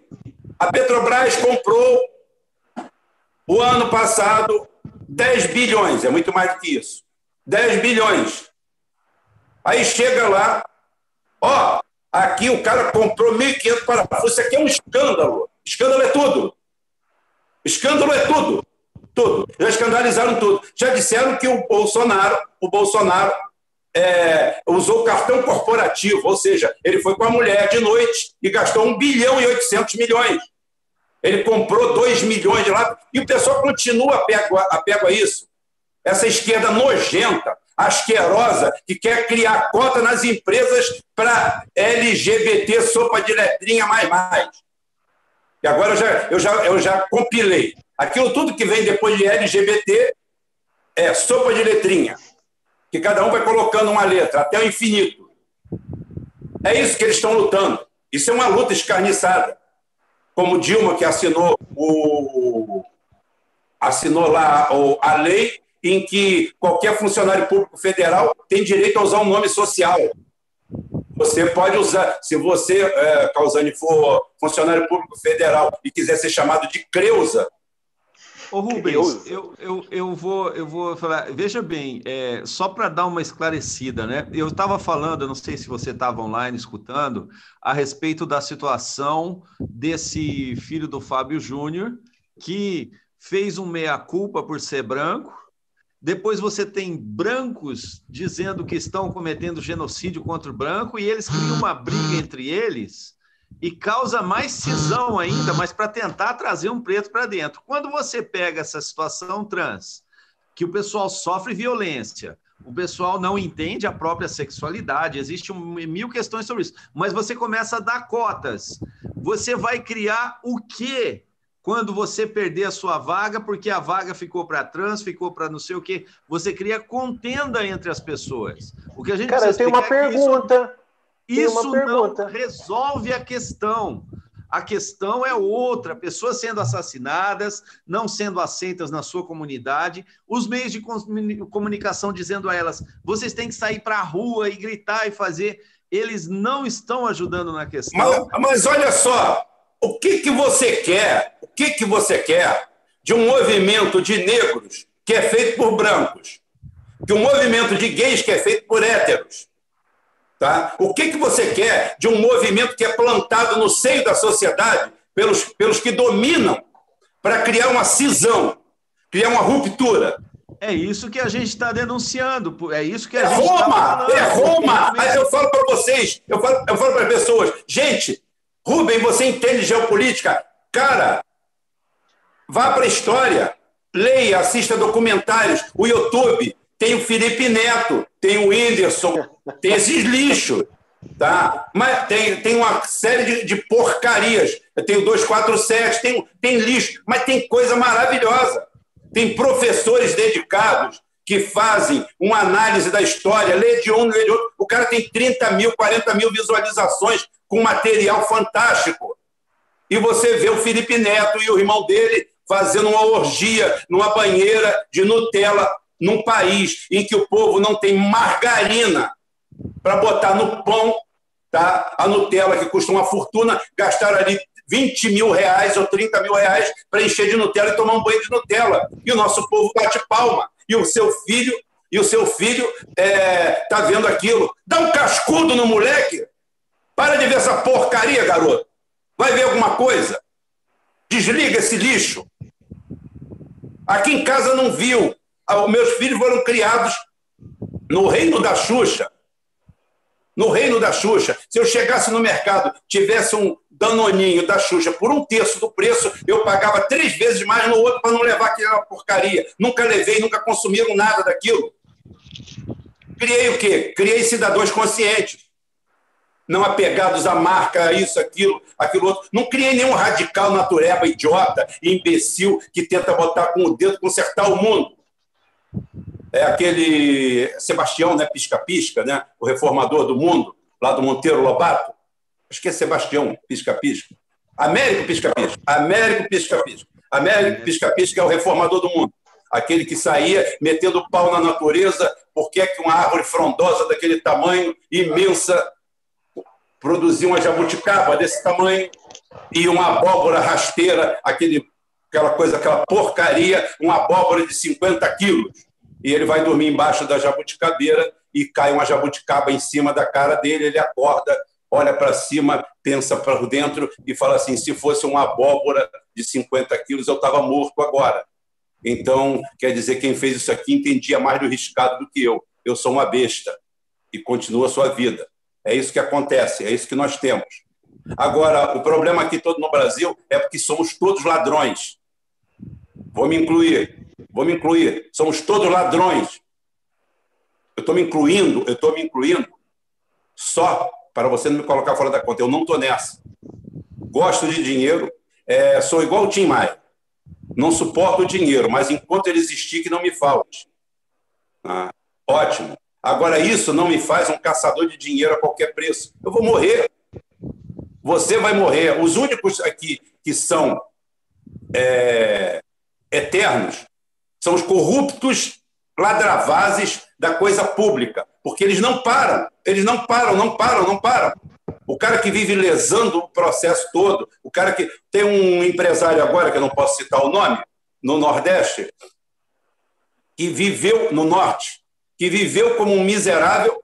S5: a Petrobras comprou o ano passado 10 bilhões, é muito mais do que isso. 10 bilhões. Aí chega lá, ó, aqui o cara comprou 1.500 parafusos. Isso aqui é um escândalo. Escândalo é tudo. Escândalo é tudo. Tudo. Já escandalizaram tudo. Já disseram que o Bolsonaro, o Bolsonaro é, usou cartão corporativo, ou seja, ele foi com a mulher de noite e gastou 1 bilhão e 800 milhões. Ele comprou 2 milhões de lá e o pessoal continua apego, apego a isso. Essa esquerda nojenta, asquerosa, que quer criar cota nas empresas para LGBT, sopa de letrinha, mais mais. E agora eu já, eu, já, eu já compilei. Aquilo tudo que vem depois de LGBT é sopa de letrinha que cada um vai colocando uma letra até o infinito. É isso que eles estão lutando. Isso é uma luta escarniçada. Como Dilma, que assinou, o, assinou lá a lei em que qualquer funcionário público federal tem direito a usar um nome social. Você pode usar, se você, é, Causani, for funcionário público federal e quiser ser chamado de Creuza,
S3: Ô Rubens, eu, eu, eu, vou, eu vou falar, veja bem, é, só para dar uma esclarecida, né? Eu estava falando, não sei se você estava online escutando, a respeito da situação desse filho do Fábio Júnior, que fez um meia-culpa por ser branco. Depois você tem brancos dizendo que estão cometendo genocídio contra o branco, e eles criam uma briga entre eles e causa mais cisão ainda, mas para tentar trazer um preto para dentro. Quando você pega essa situação trans, que o pessoal sofre violência, o pessoal não entende a própria sexualidade, existe um, mil questões sobre isso, mas você começa a dar cotas. Você vai criar o quê? Quando você perder a sua vaga, porque a vaga ficou para trans, ficou para não sei o quê, você cria contenda entre as pessoas. O que a gente
S4: Cara, eu tenho uma é pergunta.
S3: Isso não resolve a questão. A questão é outra: pessoas sendo assassinadas, não sendo aceitas na sua comunidade, os meios de comunicação dizendo a elas: vocês têm que sair para a rua e gritar e fazer. Eles não estão ajudando na questão.
S5: Mas, mas olha só, o que, que você quer? O que, que você quer de um movimento de negros que é feito por brancos? De um movimento de gays que é feito por héteros? Tá? O que, que você quer de um movimento que é plantado no seio da sociedade pelos, pelos que dominam para criar uma cisão, criar uma ruptura?
S3: É isso que a gente está denunciando. É isso que a
S5: é
S3: gente
S5: Roma, tá É Roma! Eu falo para vocês, eu falo, eu falo para as pessoas, gente, Rubem, você entende geopolítica? Cara, vá para a história, leia, assista documentários, o YouTube, tem o Felipe Neto, tem o Whindersson, tem esses lixos, tá? Mas tem, tem uma série de, de porcarias. Eu tenho 247, tem, tem lixo, mas tem coisa maravilhosa. Tem professores dedicados que fazem uma análise da história, lê de um, lê de outro. O cara tem 30 mil, 40 mil visualizações com material fantástico. E você vê o Felipe Neto e o irmão dele fazendo uma orgia numa banheira de Nutella num país em que o povo não tem margarina para botar no pão tá? a Nutella, que custa uma fortuna, gastar ali 20 mil reais ou 30 mil reais para encher de Nutella e tomar um banho de Nutella. E o nosso povo bate palma. E o seu filho, e o seu filho é, tá vendo aquilo. Dá um cascudo no moleque. Para de ver essa porcaria, garoto. Vai ver alguma coisa. Desliga esse lixo. Aqui em casa não viu. Os meus filhos foram criados no reino da Xuxa. No reino da Xuxa. Se eu chegasse no mercado, tivesse um danoninho da Xuxa por um terço do preço, eu pagava três vezes mais no outro para não levar aquela porcaria. Nunca levei, nunca consumiram nada daquilo. Criei o quê? Criei cidadãos conscientes não apegados à marca, isso, aquilo, aquilo outro. Não criei nenhum radical natureba, idiota, imbecil, que tenta botar com o dedo, consertar o mundo. É aquele Sebastião, né, pisca-pisca, né, o reformador do mundo, lá do Monteiro Lobato. Acho que é Sebastião, pisca-pisca. Américo pisca-pisca. Américo pisca-pisca. Américo pisca-pisca é o reformador do mundo. Aquele que saía metendo pau na natureza, porque é que uma árvore frondosa daquele tamanho, imensa, produzia uma jabuticaba desse tamanho e uma abóbora rasteira, aquele, aquela coisa, aquela porcaria, uma abóbora de 50 quilos. E ele vai dormir embaixo da jabuticabeira e cai uma jabuticaba em cima da cara dele, ele acorda, olha para cima, pensa para dentro e fala assim: se fosse uma abóbora de 50 quilos, eu estava morto agora. Então, quer dizer, quem fez isso aqui entendia mais do riscado do que eu. Eu sou uma besta. E continua a sua vida. É isso que acontece, é isso que nós temos. Agora, o problema aqui todo no Brasil é porque somos todos ladrões. Vou me incluir, vou me incluir. Somos todos ladrões. Eu estou me incluindo, eu estou me incluindo só para você não me colocar fora da conta. Eu não estou nessa. Gosto de dinheiro, é, sou igual o Tim Maia. Não suporto o dinheiro, mas enquanto ele existir, que não me falte. Ah, ótimo. Agora, isso não me faz um caçador de dinheiro a qualquer preço. Eu vou morrer. Você vai morrer. Os únicos aqui que são é, eternos são os corruptos ladravazes da coisa pública, porque eles não param, eles não param, não param, não param. O cara que vive lesando o processo todo, o cara que tem um empresário agora, que eu não posso citar o nome, no Nordeste, que viveu no Norte, que viveu como um miserável,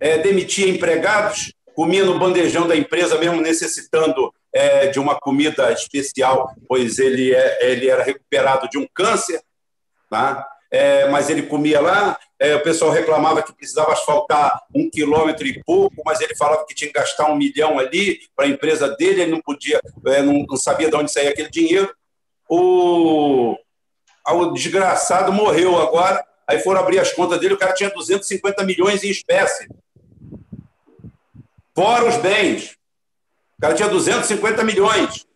S5: é, demitia empregados, comia no bandejão da empresa, mesmo necessitando é, de uma comida especial, pois ele, é, ele era recuperado de um câncer, tá? É, mas ele comia lá. É, o pessoal reclamava que precisava asfaltar um quilômetro e pouco, mas ele falava que tinha que gastar um milhão ali para a empresa dele, ele não podia, é, não, não, sabia de onde saía aquele dinheiro. O, o desgraçado morreu agora Aí foram abrir as contas dele, o cara tinha 250 milhões em espécie. Fora os bens. O cara tinha 250 milhões.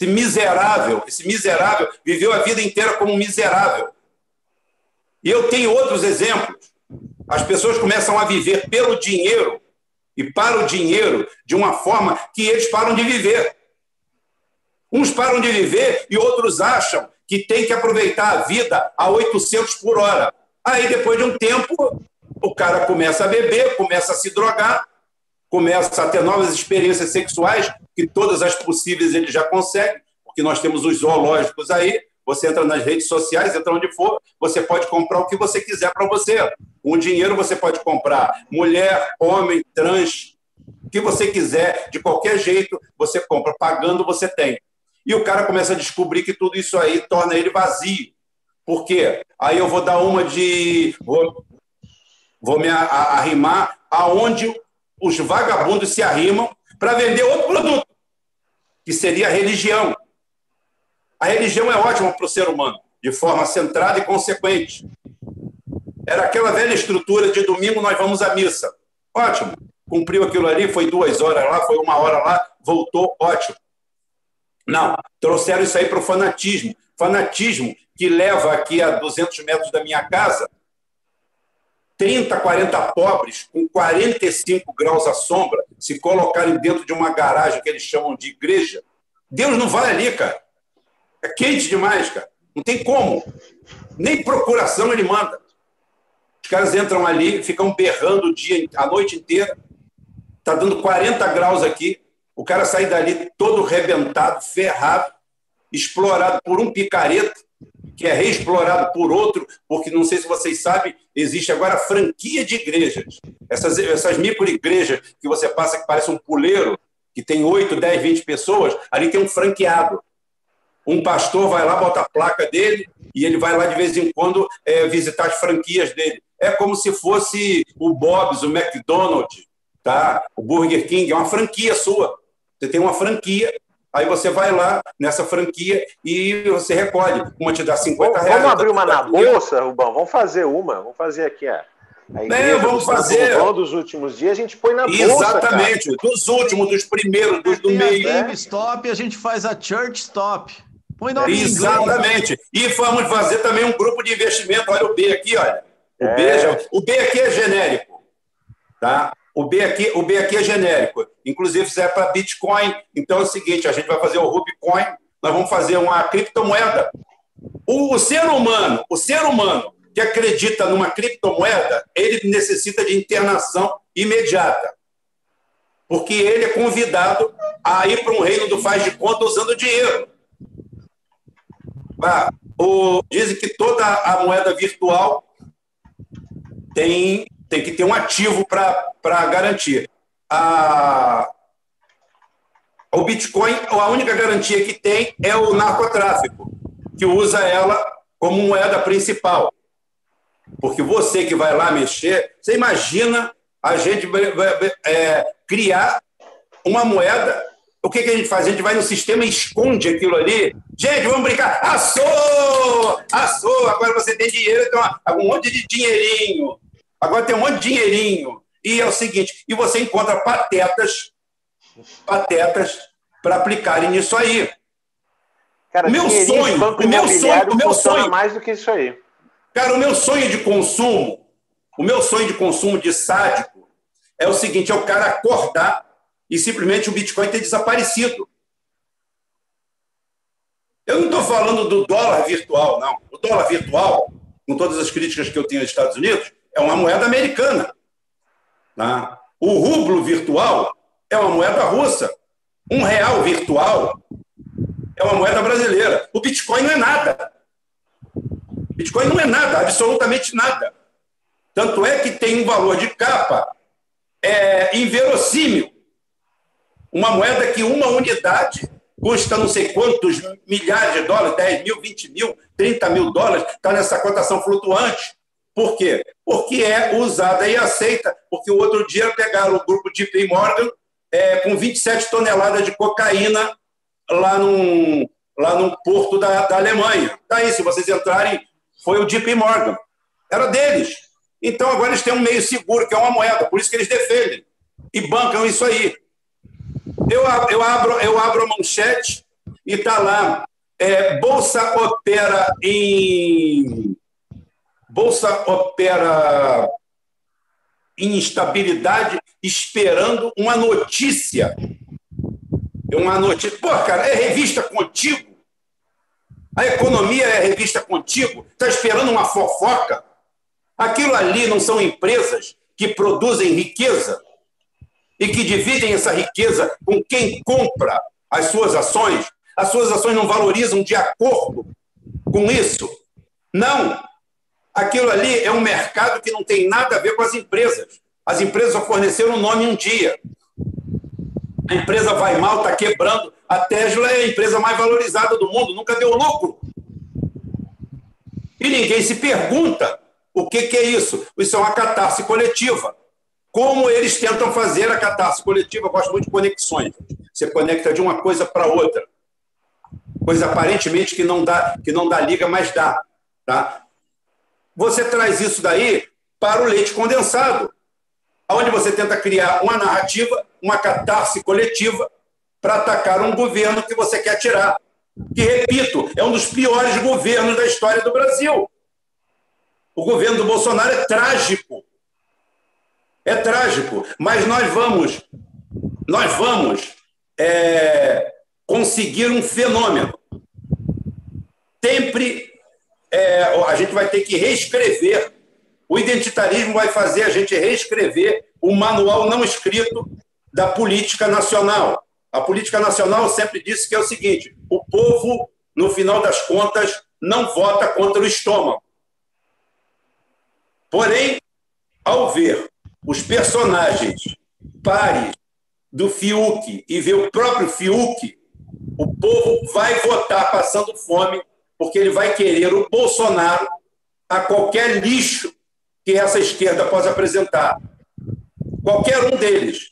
S5: Esse miserável, esse miserável viveu a vida inteira como um miserável. E eu tenho outros exemplos. As pessoas começam a viver pelo dinheiro e para o dinheiro de uma forma que eles param de viver. Uns param de viver e outros acham que tem que aproveitar a vida a 800 por hora. Aí, depois de um tempo, o cara começa a beber, começa a se drogar, começa a ter novas experiências sexuais, que todas as possíveis ele já consegue, porque nós temos os zoológicos aí, Você entra nas redes sociais, entra onde for, você pode comprar o que você quiser para você. Com dinheiro você pode comprar mulher, homem, trans, o que você quiser, de qualquer jeito, você compra. Pagando, você tem. E o cara começa a descobrir que tudo isso aí torna ele vazio. Por quê? Aí eu vou dar uma de. Vou, vou me arrimar aonde os vagabundos se arrimam para vender outro produto, que seria a religião. A religião é ótima para o ser humano, de forma centrada e consequente. Era aquela velha estrutura de domingo nós vamos à missa. Ótimo. Cumpriu aquilo ali, foi duas horas lá, foi uma hora lá, voltou, ótimo. Não, trouxeram isso aí para o fanatismo. Fanatismo que leva aqui a 200 metros da minha casa 30, 40 pobres com 45 graus à sombra se colocarem dentro de uma garagem que eles chamam de igreja. Deus não vai ali, cara. É quente demais, cara. Não tem como. Nem procuração ele manda. Os caras entram ali, ficam berrando o dia, a noite inteira. Está dando 40 graus aqui. O cara sai dali todo rebentado, ferrado, explorado por um picareta, que é reexplorado por outro, porque não sei se vocês sabem, existe agora franquia de igrejas. Essas, essas micro-igrejas que você passa que parece um puleiro, que tem 8, 10, 20 pessoas, ali tem um franqueado. Um pastor vai lá, bota a placa dele, e ele vai lá de vez em quando é, visitar as franquias dele. É como se fosse o Bob's, o McDonald's, tá? o Burger King, é uma franquia sua. Você tem uma franquia, aí você vai lá nessa franquia e você recolhe. Uma te dá 50
S4: vamos,
S5: reais.
S4: Vamos abrir uma na bolsa, Rubão? Vamos fazer uma. Vamos fazer aqui, ó.
S5: A é, vamos fazer.
S4: dos últimos dias, a gente põe na bolsa.
S5: Exatamente, dos últimos, dos primeiros, dos do meio.
S3: A Game Stop, a gente faz a Church Stop.
S5: Põe nome Exatamente. E vamos fazer também um grupo de investimento. Olha o B aqui, olha. O, é. B, o B aqui é genérico. Tá? O B aqui, o B aqui é genérico. Inclusive, se é para Bitcoin. Então é o seguinte: a gente vai fazer o Rubcoin, nós vamos fazer uma criptomoeda. O, o ser humano, o ser humano que acredita numa criptomoeda, ele necessita de internação imediata. Porque ele é convidado a ir para um reino do faz de conta usando dinheiro. Ah, o, dizem que toda a moeda virtual tem tem que ter um ativo para garantir. A, o Bitcoin, a única garantia que tem é o narcotráfico, que usa ela como moeda principal. Porque você que vai lá mexer, você imagina a gente é, criar uma moeda. O que, que a gente faz? A gente vai no sistema e esconde aquilo ali. Gente, vamos brincar. Assou! Assou! Agora você tem dinheiro, então, um monte de dinheirinho. Agora tem um monte de dinheirinho. E é o seguinte, e você encontra patetas, patetas para aplicarem nisso aí.
S4: Cara, o meu sonho, o meu sonho, o meu sonho mais do que isso aí.
S5: Cara, o meu sonho de consumo, o meu sonho de consumo de sádico é o seguinte, é o cara acordar e simplesmente o Bitcoin ter desaparecido. Eu não estou falando do dólar virtual, não. O dólar virtual, com todas as críticas que eu tenho aos Estados Unidos, é uma moeda americana. Tá? O rublo virtual é uma moeda russa. Um real virtual é uma moeda brasileira. O Bitcoin não é nada. Bitcoin não é nada, absolutamente nada. Tanto é que tem um valor de capa é, inverossímil. Uma moeda que uma unidade custa não sei quantos milhares de dólares, 10 mil, 20 mil, 30 mil dólares, está nessa cotação flutuante. Por quê? Porque é usada e aceita. Porque o outro dia pegaram o grupo de Morgan é, com 27 toneladas de cocaína lá num, lá num porto da, da Alemanha. Tá aí, se vocês entrarem, foi o JP Morgan. Era deles. Então agora eles têm um meio seguro, que é uma moeda, por isso que eles defendem e bancam isso aí. Eu, eu, abro, eu abro a manchete e está lá. É, Bolsa opera em Bolsa opera em instabilidade, esperando uma notícia. É uma notícia. Pô, cara, é revista contigo. A economia é revista contigo. Está esperando uma fofoca. Aquilo ali não são empresas que produzem riqueza e que dividem essa riqueza com quem compra as suas ações. As suas ações não valorizam de acordo com isso? Não. Aquilo ali é um mercado que não tem nada a ver com as empresas. As empresas forneceram o nome um dia. A empresa vai mal, está quebrando. A Tesla é a empresa mais valorizada do mundo, nunca deu lucro. E ninguém se pergunta o que, que é isso. Isso é uma catarse coletiva. Como eles tentam fazer a catarse coletiva, eu gosto muito de conexões. Você conecta de uma coisa para outra. Coisa aparentemente que não dá, que não dá liga, mas dá. Tá? Você traz isso daí para o leite condensado, onde você tenta criar uma narrativa, uma catarse coletiva para atacar um governo que você quer tirar. Que, repito, é um dos piores governos da história do Brasil. O governo do Bolsonaro é trágico. É trágico. Mas nós vamos, nós vamos é, conseguir um fenômeno. Sempre é, a gente vai ter que reescrever. O identitarismo vai fazer a gente reescrever o manual não escrito da política nacional. A política nacional sempre disse que é o seguinte: o povo, no final das contas, não vota contra o estômago. Porém, ao ver os personagens pares do Fiuk e ver o próprio Fiuk, o povo vai votar passando fome porque ele vai querer o Bolsonaro a qualquer lixo que essa esquerda possa apresentar. Qualquer um deles.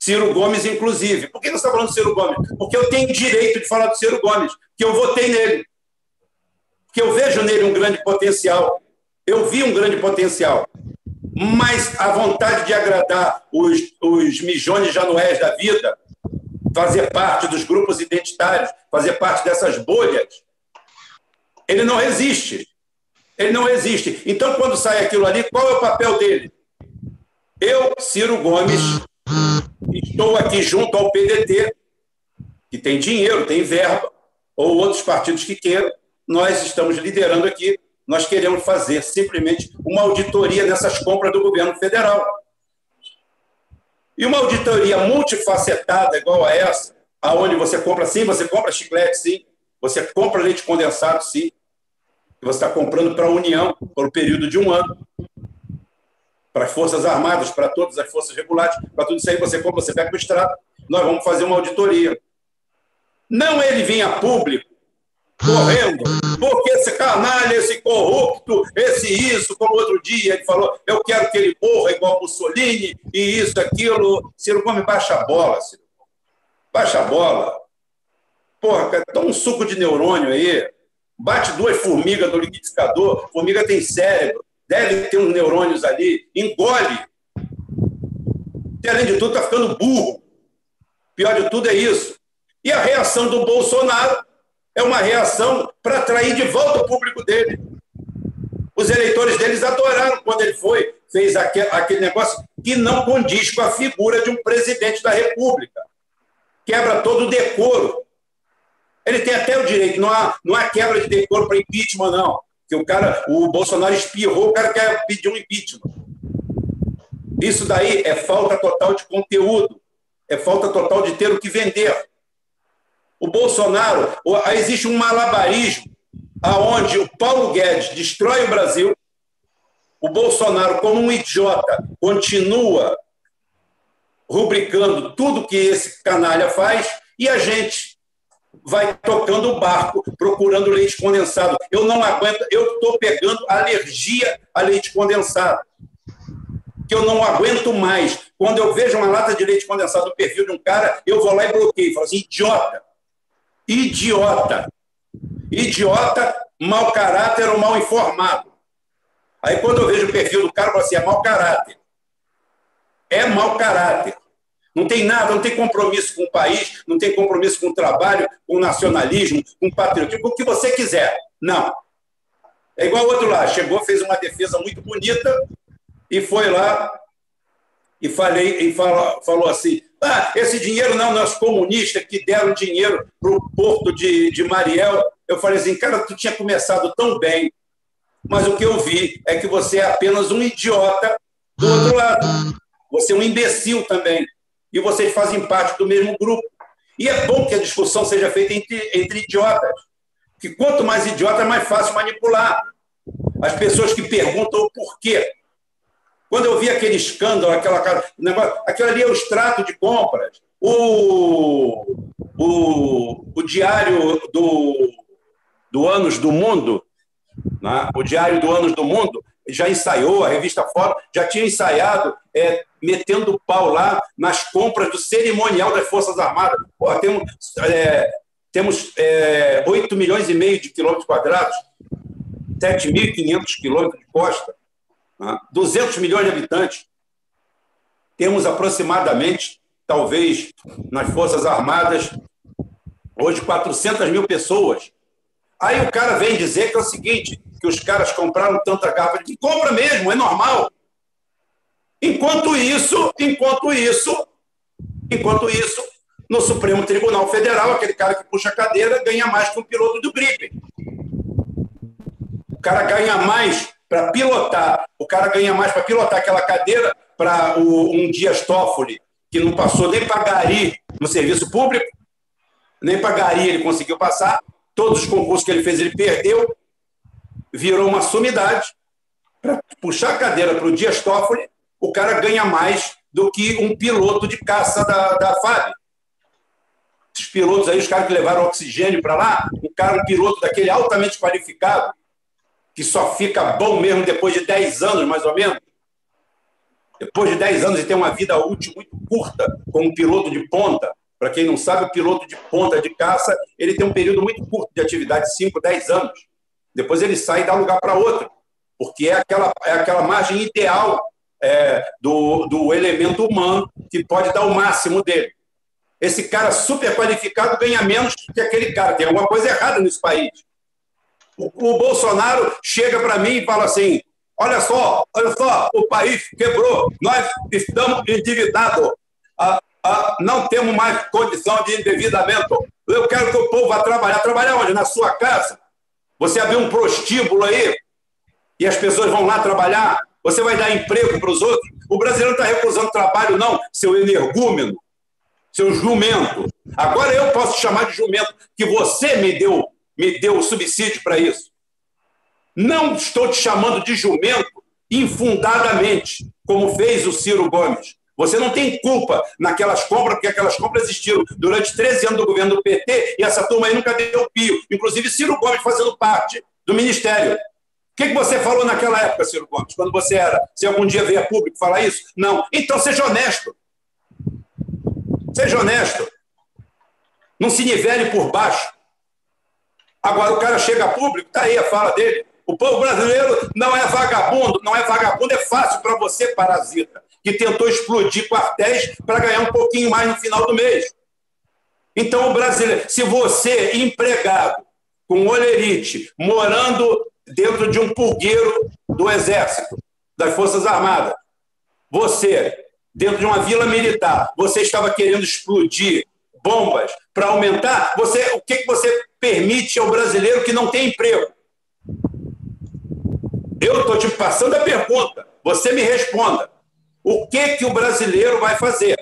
S5: Ciro Gomes, inclusive. Por que você está falando do Ciro Gomes? Porque eu tenho direito de falar do Ciro Gomes, que eu votei nele. Que eu vejo nele um grande potencial. Eu vi um grande potencial. Mas a vontade de agradar os, os mijones janués da vida, fazer parte dos grupos identitários, fazer parte dessas bolhas, ele não resiste. Ele não resiste. Então, quando sai aquilo ali, qual é o papel dele? Eu, Ciro Gomes, estou aqui junto ao PDT, que tem dinheiro, tem verba, ou outros partidos que queiram. Nós estamos liderando aqui. Nós queremos fazer simplesmente uma auditoria nessas compras do governo federal. E uma auditoria multifacetada, igual a essa, aonde você compra sim, você compra chiclete sim, você compra leite condensado sim, você está comprando para a União por um período de um ano, para as Forças Armadas, para todas as forças regulares, para tudo isso aí você compra, você pega o extrato, nós vamos fazer uma auditoria. Não ele vinha público correndo, porque esse canalha, esse corrupto, esse isso, como outro dia ele falou, eu quero que ele morra igual Mussolini, e isso, aquilo. Ciro Gomes, baixa a bola, Ciro. Baixa a bola. Porra, toma um suco de neurônio aí bate duas formigas no liquidificador, formiga tem cérebro, deve ter uns neurônios ali, engole. E, além de tudo, está ficando burro. Pior de tudo é isso. E a reação do Bolsonaro é uma reação para atrair de volta o público dele. Os eleitores deles adoraram quando ele foi, fez aquele, negócio que não condiz com a figura de um presidente da República. Quebra todo o decoro. Ele tem até o direito, não há, não há quebra de decoro para impeachment, não. Que o cara, o Bolsonaro espirrou, o cara quer pedir um impeachment. Isso daí é falta total de conteúdo, é falta total de ter o que vender. O Bolsonaro, existe um malabarismo aonde o Paulo Guedes destrói o Brasil, o Bolsonaro, como um idiota, continua rubricando tudo que esse canalha faz, e a gente, vai tocando o barco, procurando leite condensado. Eu não aguento, eu estou pegando alergia a leite condensado. Que eu não aguento mais. Quando eu vejo uma lata de leite condensado no perfil de um cara, eu vou lá e bloqueio. Falo assim, idiota. Idiota. Idiota, mau caráter ou mal informado. Aí quando eu vejo o perfil do cara, eu falo assim, é mau caráter. É mau caráter. Não tem nada, não tem compromisso com o país, não tem compromisso com o trabalho, com o nacionalismo, com o patriotismo, com o que você quiser. Não. É igual o outro lá, chegou, fez uma defesa muito bonita e foi lá e falei e falou, falou assim: ah, esse dinheiro não, nós comunistas que deram dinheiro para o porto de, de Mariel. Eu falei assim, cara, tu tinha começado tão bem, mas o que eu vi é que você é apenas um idiota do outro lado. Você é um imbecil também e vocês fazem parte do mesmo grupo. E é bom que a discussão seja feita entre, entre idiotas. Que quanto mais idiota, mais fácil manipular. As pessoas que perguntam o porquê. Quando eu vi aquele escândalo, aquela negócio, aquilo ali é o extrato de compras. O, o, o diário do, do Anos do Mundo, né? o diário do Anos do Mundo, já ensaiou, a revista Fórum já tinha ensaiado, é, metendo pau lá nas compras do cerimonial das Forças Armadas. Pô, temos, é, temos é, 8 milhões e meio de quilômetros quadrados, 7.500 quilômetros de costa, né? 200 milhões de habitantes. Temos aproximadamente, talvez, nas Forças Armadas, hoje 400 mil pessoas. Aí o cara vem dizer que é o seguinte, que os caras compraram tanta garrafa de compra mesmo, é normal. Enquanto isso, enquanto isso, enquanto isso, no Supremo Tribunal Federal, aquele cara que puxa a cadeira ganha mais que um piloto do gripe. O cara ganha mais para pilotar, o cara ganha mais para pilotar aquela cadeira para um Dias Toffoli, que não passou nem para Gari no serviço público, nem para Gari ele conseguiu passar, todos os concursos que ele fez ele perdeu, virou uma sumidade. Para puxar a cadeira para o Dias Toffoli, o cara ganha mais do que um piloto de caça da, da FAB. Esses pilotos aí, os caras que levaram oxigênio para lá, um cara, um piloto daquele altamente qualificado, que só fica bom mesmo depois de 10 anos, mais ou menos. Depois de 10 anos e tem uma vida útil muito curta como piloto de ponta. Para quem não sabe, o piloto de ponta de caça, ele tem um período muito curto de atividade, 5, 10 anos. Depois ele sai e dá lugar para outro, porque é aquela, é aquela margem ideal é, do, do elemento humano que pode dar o máximo dele. Esse cara super qualificado ganha menos que aquele cara. Tem alguma coisa errada nesse país. O, o Bolsonaro chega para mim e fala assim: olha só, olha só, o país quebrou, nós estamos endividados, ah, ah, não temos mais condição de endividamento. Eu quero que o povo vá trabalhar. Trabalhar onde? Na sua casa? Você abriu um prostíbulo aí e as pessoas vão lá trabalhar? Você vai dar emprego para os outros? O brasileiro está recusando trabalho, não, seu energúmeno, seu jumento. Agora eu posso te chamar de jumento, que você me deu, me deu subsídio para isso. Não estou te chamando de jumento infundadamente, como fez o Ciro Gomes. Você não tem culpa naquelas compras, porque aquelas compras existiram durante 13 anos do governo do PT e essa turma aí nunca deu pio. Inclusive Ciro Gomes fazendo parte do ministério. O que, você falou naquela época, Ciro Gomes, quando você era? Se algum dia veio a público falar isso? Não. Então seja honesto. Seja honesto. Não se nivele por baixo. Agora o cara chega a público, está aí a fala dele. O povo brasileiro não é vagabundo, não é vagabundo, é fácil para você, parasita que tentou explodir quartéis para ganhar um pouquinho mais no final do mês. Então, o brasileiro, se você, empregado, com olerite, morando dentro de um pulgueiro do Exército, das Forças Armadas, você, dentro de uma vila militar, você estava querendo explodir bombas para aumentar, você, o que, que você permite ao brasileiro que não tem emprego? Eu estou te passando a pergunta, você me responda. O que, que o brasileiro vai fazer?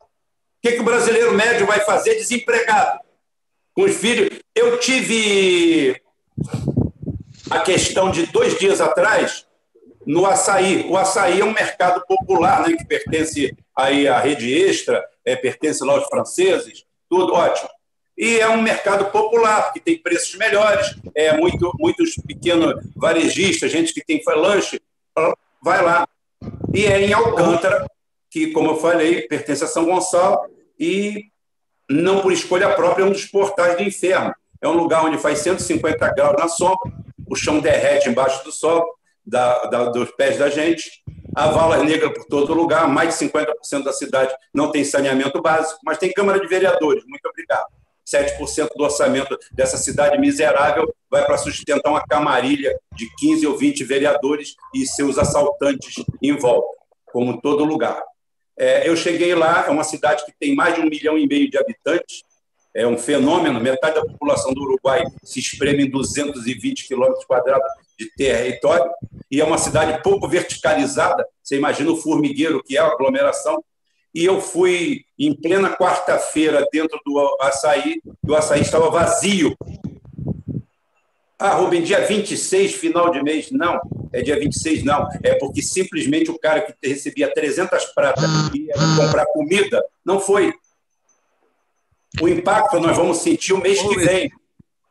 S5: O que, que o brasileiro médio vai fazer desempregado? Com os filhos. Eu tive a questão de dois dias atrás no açaí. O açaí é um mercado popular, né, que pertence aí à rede extra, é, pertence lá aos franceses, tudo ótimo. E é um mercado popular, que tem preços melhores, é muito, muitos pequenos varejistas, gente que tem lanche, vai lá. E é em Alcântara, que, como eu falei, pertence a São Gonçalo e, não por escolha própria, é um dos portais do inferno. É um lugar onde faz 150 graus na sombra, o chão derrete embaixo do sol, da, da, dos pés da gente, a vala negra por todo lugar, mais de 50% da cidade não tem saneamento básico, mas tem Câmara de Vereadores, muito obrigado. 7% do orçamento dessa cidade miserável vai para sustentar uma camarilha de 15 ou 20 vereadores e seus assaltantes em volta, como em todo lugar. É, eu cheguei lá, é uma cidade que tem mais de um milhão e meio de habitantes, é um fenômeno, metade da população do Uruguai se espreme em 220 quilômetros quadrados de território, e é uma cidade pouco verticalizada, você imagina o formigueiro que é a aglomeração, e eu fui em plena quarta-feira dentro do açaí, e o açaí estava vazio. Ah, Rubem, dia 26, final de mês. Não, é dia 26, não. É porque simplesmente o cara que recebia 300 pratas e ia comprar comida, não foi. O impacto nós vamos sentir o mês que vem.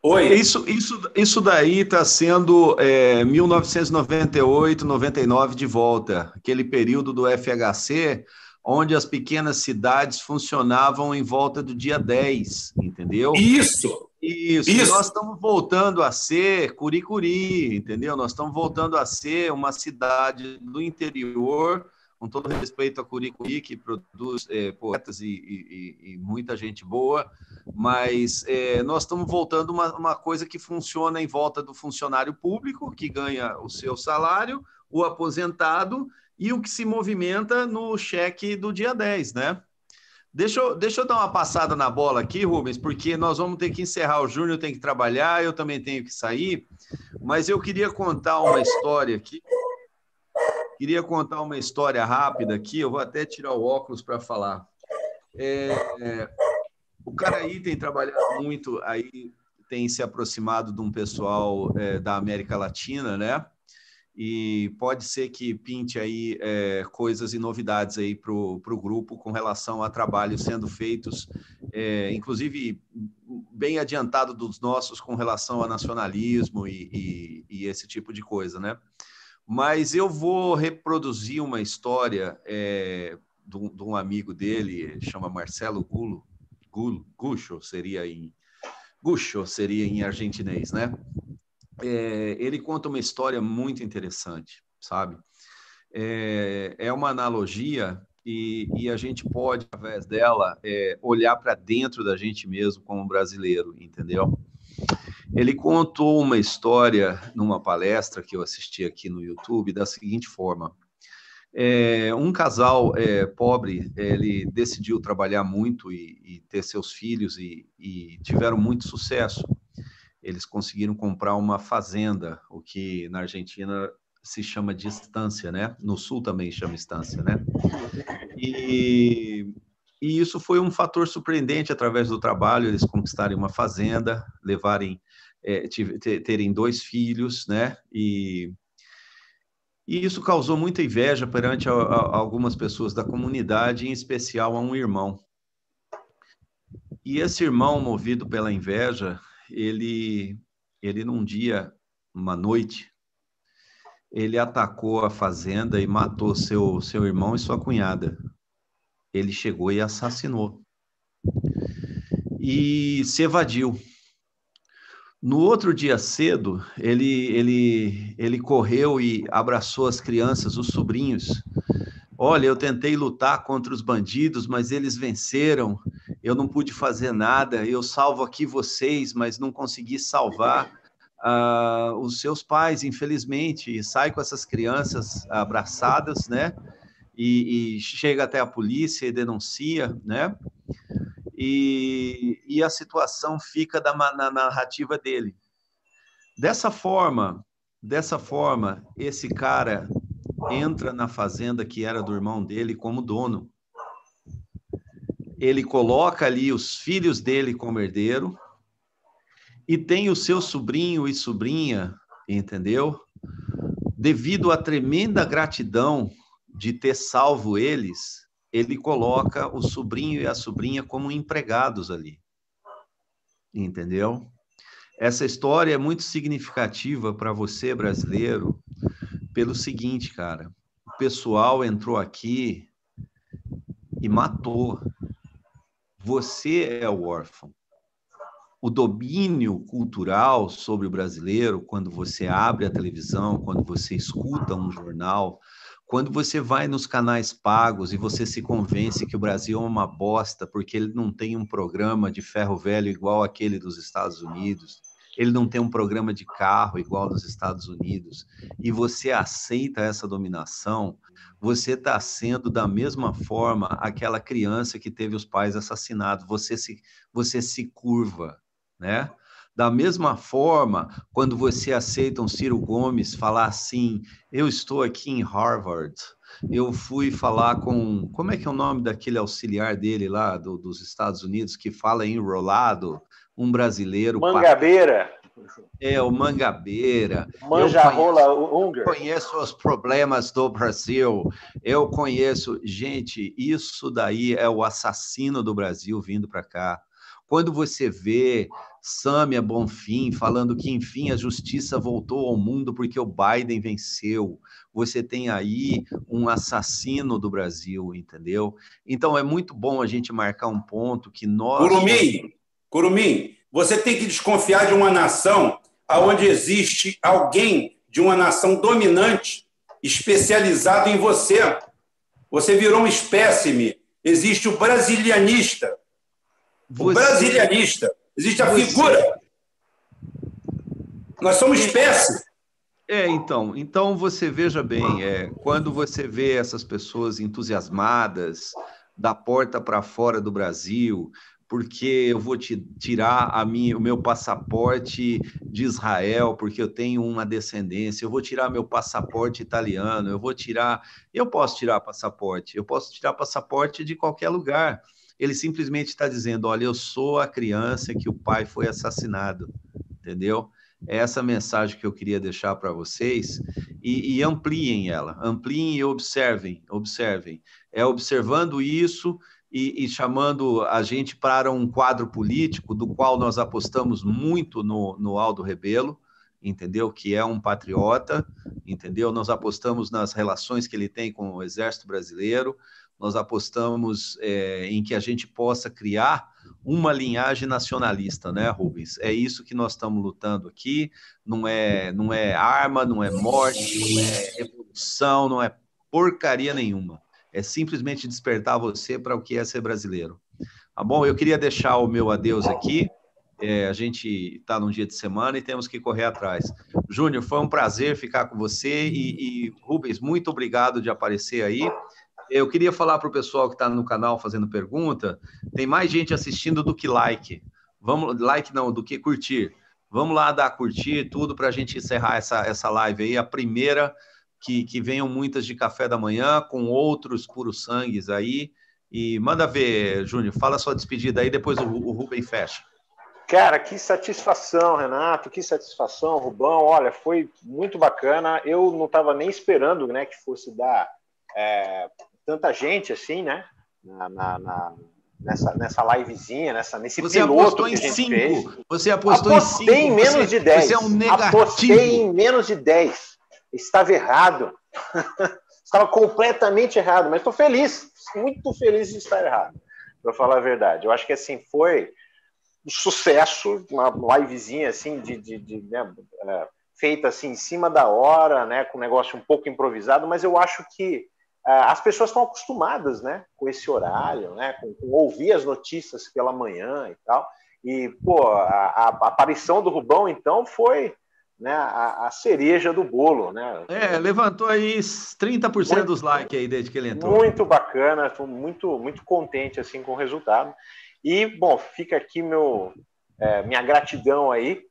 S3: Oi. Isso, isso, isso daí está sendo é, 1998, 99 de volta, aquele período do FHC, onde as pequenas cidades funcionavam em volta do dia 10, entendeu?
S5: Isso!
S3: Isso, Isso. nós estamos voltando a ser Curicuri, entendeu? Nós estamos voltando a ser uma cidade do interior, com todo respeito a Curicuri, que produz é, poetas e, e, e, muita gente boa, mas é, nós estamos voltando uma, uma coisa que funciona em volta do funcionário público, que ganha o seu salário, o aposentado e o que se movimenta no cheque do dia 10, né? Deixa eu, deixa eu dar uma passada na bola aqui, Rubens, porque nós vamos ter que encerrar. O Júnior tem que trabalhar, eu também tenho que sair. Mas eu queria contar uma história aqui. Queria contar uma história rápida aqui. Eu vou até tirar o óculos para falar. É, é, o tem trabalhado muito aí, tem se aproximado de um pessoal é, da América Latina, né? E pode ser que pinte aí é, coisas e novidades aí para o grupo com relação a trabalhos sendo feitos, é, inclusive bem adiantado dos nossos com relação a nacionalismo e, e, e, esse tipo de coisa, né? Mas eu vou reproduzir uma história é, de, um amigo dele, chama Marcelo Gulo, Gulo, Gucho seria em Gucho seria em argentinês, né? É, ele conta uma história muito interessante, sabe? É, é uma analogia e, e, a gente pode, através dela, é, olhar para dentro da gente mesmo como brasileiro, entendeu? Ele contou uma história numa palestra que eu assisti aqui no YouTube da seguinte forma: é, um casal é, pobre, ele decidiu trabalhar muito e, e ter seus filhos e, e tiveram muito sucesso eles conseguiram comprar uma fazenda, o que na Argentina se chama de estância, né? No sul também chama estância, né? E, e isso foi um fator surpreendente através do trabalho, eles conquistarem uma fazenda, levarem, é, terem dois filhos, né? E, e isso causou muita inveja perante a, a, algumas pessoas da comunidade, em especial a um irmão. E esse irmão, movido pela inveja, ele, ele num dia, uma noite, ele atacou a fazenda e matou seu, seu irmão e sua cunhada. Ele chegou e assassinou. E se evadiu. No outro dia cedo, ele, ele, ele correu e abraçou as crianças, os sobrinhos. Olha, eu tentei lutar contra os bandidos, mas eles venceram eu não pude fazer nada, eu salvo aqui vocês, mas não consegui salvar uh, os seus pais, infelizmente, e sai com essas crianças abraçadas, né? E, e chega até a polícia e denuncia, né? E, e a situação fica da, na narrativa dele. Dessa forma, dessa forma, esse cara entra na fazenda que era do irmão dele como dono ele coloca ali os filhos dele como herdeiro e tem o seu sobrinho e sobrinha, entendeu? Devido à tremenda gratidão de ter salvo eles, ele coloca o sobrinho e a sobrinha como empregados ali. Entendeu? Essa história é muito significativa para você, brasileiro, pelo seguinte, cara. O pessoal entrou aqui e matou você é o órfão. O domínio cultural sobre o brasileiro, quando você abre a televisão, quando você escuta um jornal, quando você vai nos canais pagos e você se convence que o Brasil é uma bosta porque ele não tem um programa de ferro velho igual aquele dos Estados Unidos, ele não tem um programa de carro igual dos Estados Unidos, e você aceita essa dominação, você está sendo da mesma forma aquela criança que teve os pais assassinados. Você se, você se curva, né? Da mesma forma, quando você aceita um Ciro Gomes falar assim, eu estou aqui em Harvard, eu fui falar com, como é que é o nome daquele auxiliar dele lá do, dos Estados Unidos que fala enrolado, um brasileiro...
S4: Mangabeira.
S3: É, o Mangabeira.
S4: Manja
S3: Eu
S4: rola Unger.
S3: conheço os problemas do Brasil. Eu conheço. Gente, isso daí é o assassino do Brasil vindo para cá. Quando você vê Sâmia Bonfim falando que, enfim, a justiça voltou ao mundo porque o Biden venceu, você tem aí um assassino do Brasil, entendeu? Então é muito bom a gente marcar um ponto que nós.
S5: Curumim, Curumim, você tem que desconfiar de uma nação onde existe alguém de uma nação dominante especializado em você. Você virou um espécime. Existe o brasilianista. O
S3: Você-
S5: brasilianista. Existe a
S3: Você-
S5: figura. Nós somos espécie.
S3: É, então, então você veja bem, é, quando você vê essas pessoas entusiasmadas da porta para fora do Brasil, porque eu vou te tirar a minha, o meu passaporte de Israel, porque eu tenho uma descendência, eu vou tirar meu passaporte italiano, eu vou tirar, eu posso tirar passaporte, eu posso tirar passaporte de qualquer lugar. Ele simplesmente está dizendo, olha, eu sou a criança que o pai foi assassinado, entendeu? É essa mensagem que eu queria deixar para vocês e, e ampliem ela, ampliem e observem, observem. É observando isso e, e chamando a gente para um quadro político do qual nós apostamos muito no, no Aldo Rebelo, entendeu? Que é um patriota, entendeu? Nós apostamos nas relações que ele tem com o Exército Brasileiro, nós apostamos é, em que a gente possa criar uma linhagem nacionalista, né, Rubens? É isso que nós estamos lutando aqui. Não é, não é arma, não é morte, não é revolução, não é porcaria nenhuma. É simplesmente despertar você para o que é ser brasileiro. Tá bom? Eu queria deixar o meu adeus aqui. É, a gente está num dia de semana e temos que correr atrás. Júnior, foi um prazer ficar com você e, e Rubens, muito obrigado de aparecer aí. Eu queria falar para o pessoal que está no canal fazendo pergunta, tem mais gente assistindo do que like. Vamos, like não, do que curtir. Vamos lá dar curtir tudo para a gente encerrar essa, essa live aí, a primeira que, que venham muitas de café da manhã, com outros puros sangues aí. E manda ver, Júnior, fala sua despedida aí, depois o, o Rubem fecha.
S4: Cara, que satisfação, Renato, que satisfação, Rubão. Olha, foi muito bacana. Eu não estava nem esperando né, que fosse dar é, tanta gente assim, né? Na, na, na, nessa, nessa livezinha, nessa, nesse
S3: Você apostou em cinco.
S4: fez.
S3: Você apostou
S4: Apostei
S3: em cinco.
S4: em menos
S3: você,
S4: de 10.
S3: Você é um negativo.
S4: Apostei em menos de 10. Estava errado. Estava completamente errado, mas estou feliz, muito feliz de estar errado, para falar a verdade. Eu acho que assim foi um sucesso, uma livezinha assim de, de, de né, é, feita assim em cima da hora, né, com um negócio um pouco improvisado, mas eu acho que é, as pessoas estão acostumadas, né, com esse horário, né, com, com ouvir as notícias pela manhã e tal. E pô, a, a aparição do Rubão então foi né, a, a, cereja do bolo, né?
S3: É, levantou aí 30% muito, dos likes aí desde que ele entrou.
S4: Muito bacana, estou muito, muito contente assim com o resultado. E, bom, fica aqui meu, é, minha gratidão aí,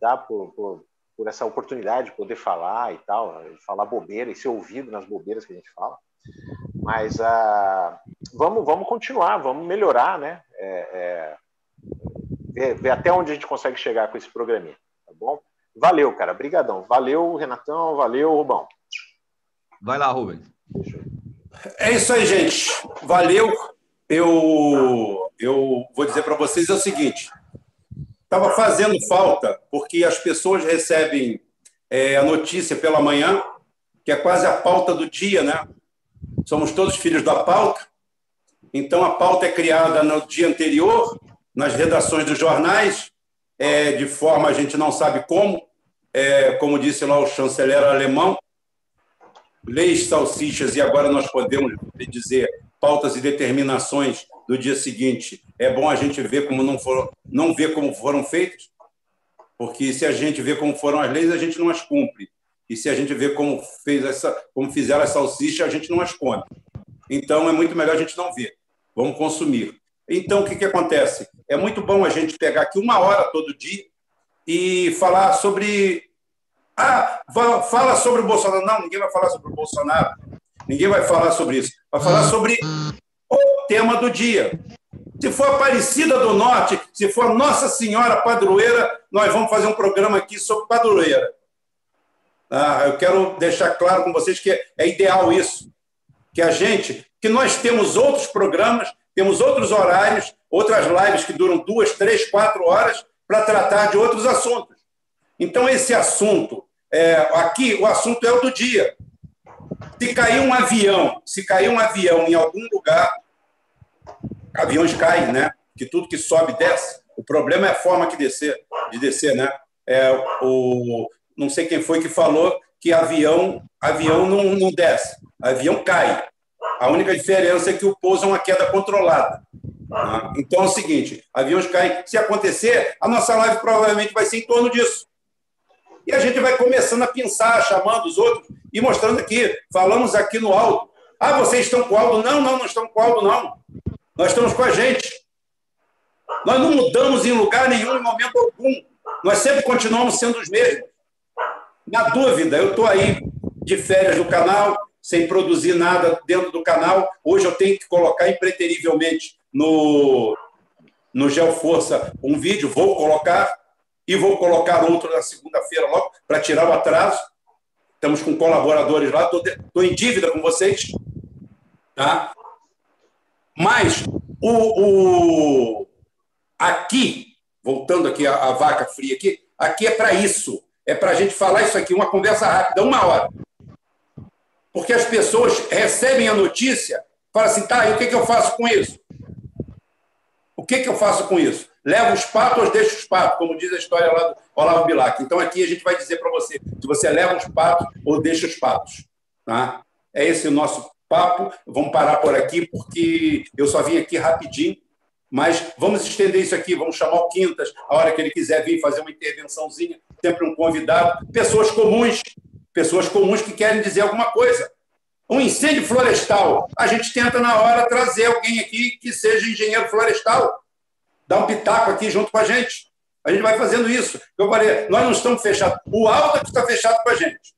S4: tá, por, por, por, essa oportunidade de poder falar e tal, falar bobeira e ser ouvido nas bobeiras que a gente fala. Mas uh, vamos, vamos continuar, vamos melhorar, né? É, é, ver, ver até onde a gente consegue chegar com esse programinha, tá bom? Valeu, cara. Obrigadão. Valeu, Renatão. Valeu, Rubão.
S3: Vai lá, Rubens.
S5: É isso aí, gente. Valeu. Eu, eu vou dizer para vocês é o seguinte: estava fazendo falta, porque as pessoas recebem é, a notícia pela manhã, que é quase a pauta do dia, né? Somos todos filhos da pauta. Então, a pauta é criada no dia anterior, nas redações dos jornais, é, de forma a gente não sabe como, é, como disse lá o chanceler alemão, leis, salsichas, e agora nós podemos dizer pautas e determinações do dia seguinte. É bom a gente ver como não foram, não ver como foram feitas, porque se a gente vê como foram as leis, a gente não as cumpre. E se a gente vê como, fez essa, como fizeram as salsichas, a gente não as come. Então, é muito melhor a gente não ver. Vamos consumir. Então, o que, que acontece? É muito bom a gente pegar aqui uma hora todo dia e falar sobre. Ah, fala sobre o Bolsonaro. Não, ninguém vai falar sobre o Bolsonaro. Ninguém vai falar sobre isso. Vai falar sobre o tema do dia. Se for Aparecida do Norte, se for Nossa Senhora Padroeira, nós vamos fazer um programa aqui sobre padroeira. Ah, eu quero deixar claro com vocês que é ideal isso, que a gente, que nós temos outros programas, temos outros horários, outras lives que duram duas, três, quatro horas para tratar de outros assuntos. Então esse assunto, é, aqui o assunto é o do dia. Se cair um avião, se cair um avião em algum lugar, aviões caem, né? Que tudo que sobe desce. O problema é a forma que descer, de descer, né? É, o, não sei quem foi que falou que avião, avião não, não desce, avião cai. A única diferença é que o pouso é uma queda controlada. Né? Então é o seguinte: aviões caem. Se acontecer, a nossa live provavelmente vai ser em torno disso. E a gente vai começando a pensar, chamando os outros e mostrando aqui. Falamos aqui no alto. Ah, vocês estão com o Aldo? Não, não, não estamos com o Aldo, não. Nós estamos com a gente. Nós não mudamos em lugar nenhum, em momento algum. Nós sempre continuamos sendo os mesmos. Na dúvida, eu estou aí de férias do canal, sem produzir nada dentro do canal. Hoje eu tenho que colocar impreterivelmente no, no Geoforça um vídeo, vou colocar, e vou colocar outro na segunda-feira logo, para tirar o atraso. Estamos com colaboradores lá, estou em dívida com vocês. Tá? Mas o, o aqui, voltando aqui a, a vaca fria aqui, aqui é para isso. É para a gente falar isso aqui, uma conversa rápida, uma hora. Porque as pessoas recebem a notícia, falam assim, tá, e o que, que eu faço com isso? O que, que eu faço com isso? Levo os patos ou deixo os patos, como diz a história lá do Olavo Bilac. Então aqui a gente vai dizer para você se você leva os patos ou deixa os patos. Tá? É esse o nosso papo. Vamos parar por aqui, porque eu só vim aqui rapidinho, mas vamos estender isso aqui, vamos chamar o Quintas, a hora que ele quiser vir fazer uma intervençãozinha, sempre um convidado, pessoas comuns, pessoas comuns que querem dizer alguma coisa. Um incêndio florestal, a gente tenta na hora trazer alguém aqui que seja engenheiro florestal, dar um pitaco aqui junto com a gente. A gente vai fazendo isso. Eu falei, nós não estamos fechados. O Alta que está fechado com a gente.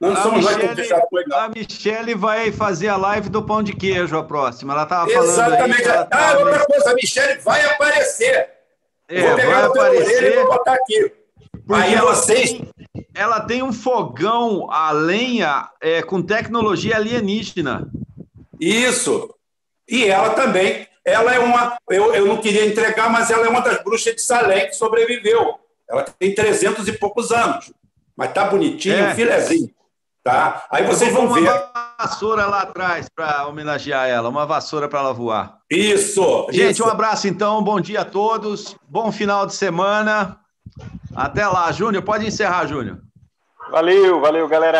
S3: Não somos nós que fechados com ele. A Michelle vai fazer a live do pão de queijo a próxima. Ela estava falando.
S5: Exatamente.
S3: Aí,
S5: ah, outra coisa, a Michelle vai aparecer. É, vou pegar o aparecer. e vou botar aqui.
S3: Porque aí vocês. Ela tem um fogão a lenha é, com tecnologia alienígena.
S5: Isso. E ela também. Ela é uma. Eu, eu não queria entregar, mas ela é uma das bruxas de Salem que sobreviveu. Ela tem 300 e poucos anos. Mas tá bonitinho, é. filezinho. Tá? Aí vocês vão ver.
S3: Uma vassoura lá atrás para homenagear ela, uma vassoura para ela voar.
S5: Isso.
S3: Gente,
S5: isso.
S3: um abraço então, bom dia a todos, bom final de semana. Até lá, Júnior. Pode encerrar, Júnior.
S4: Valeu, valeu, galera.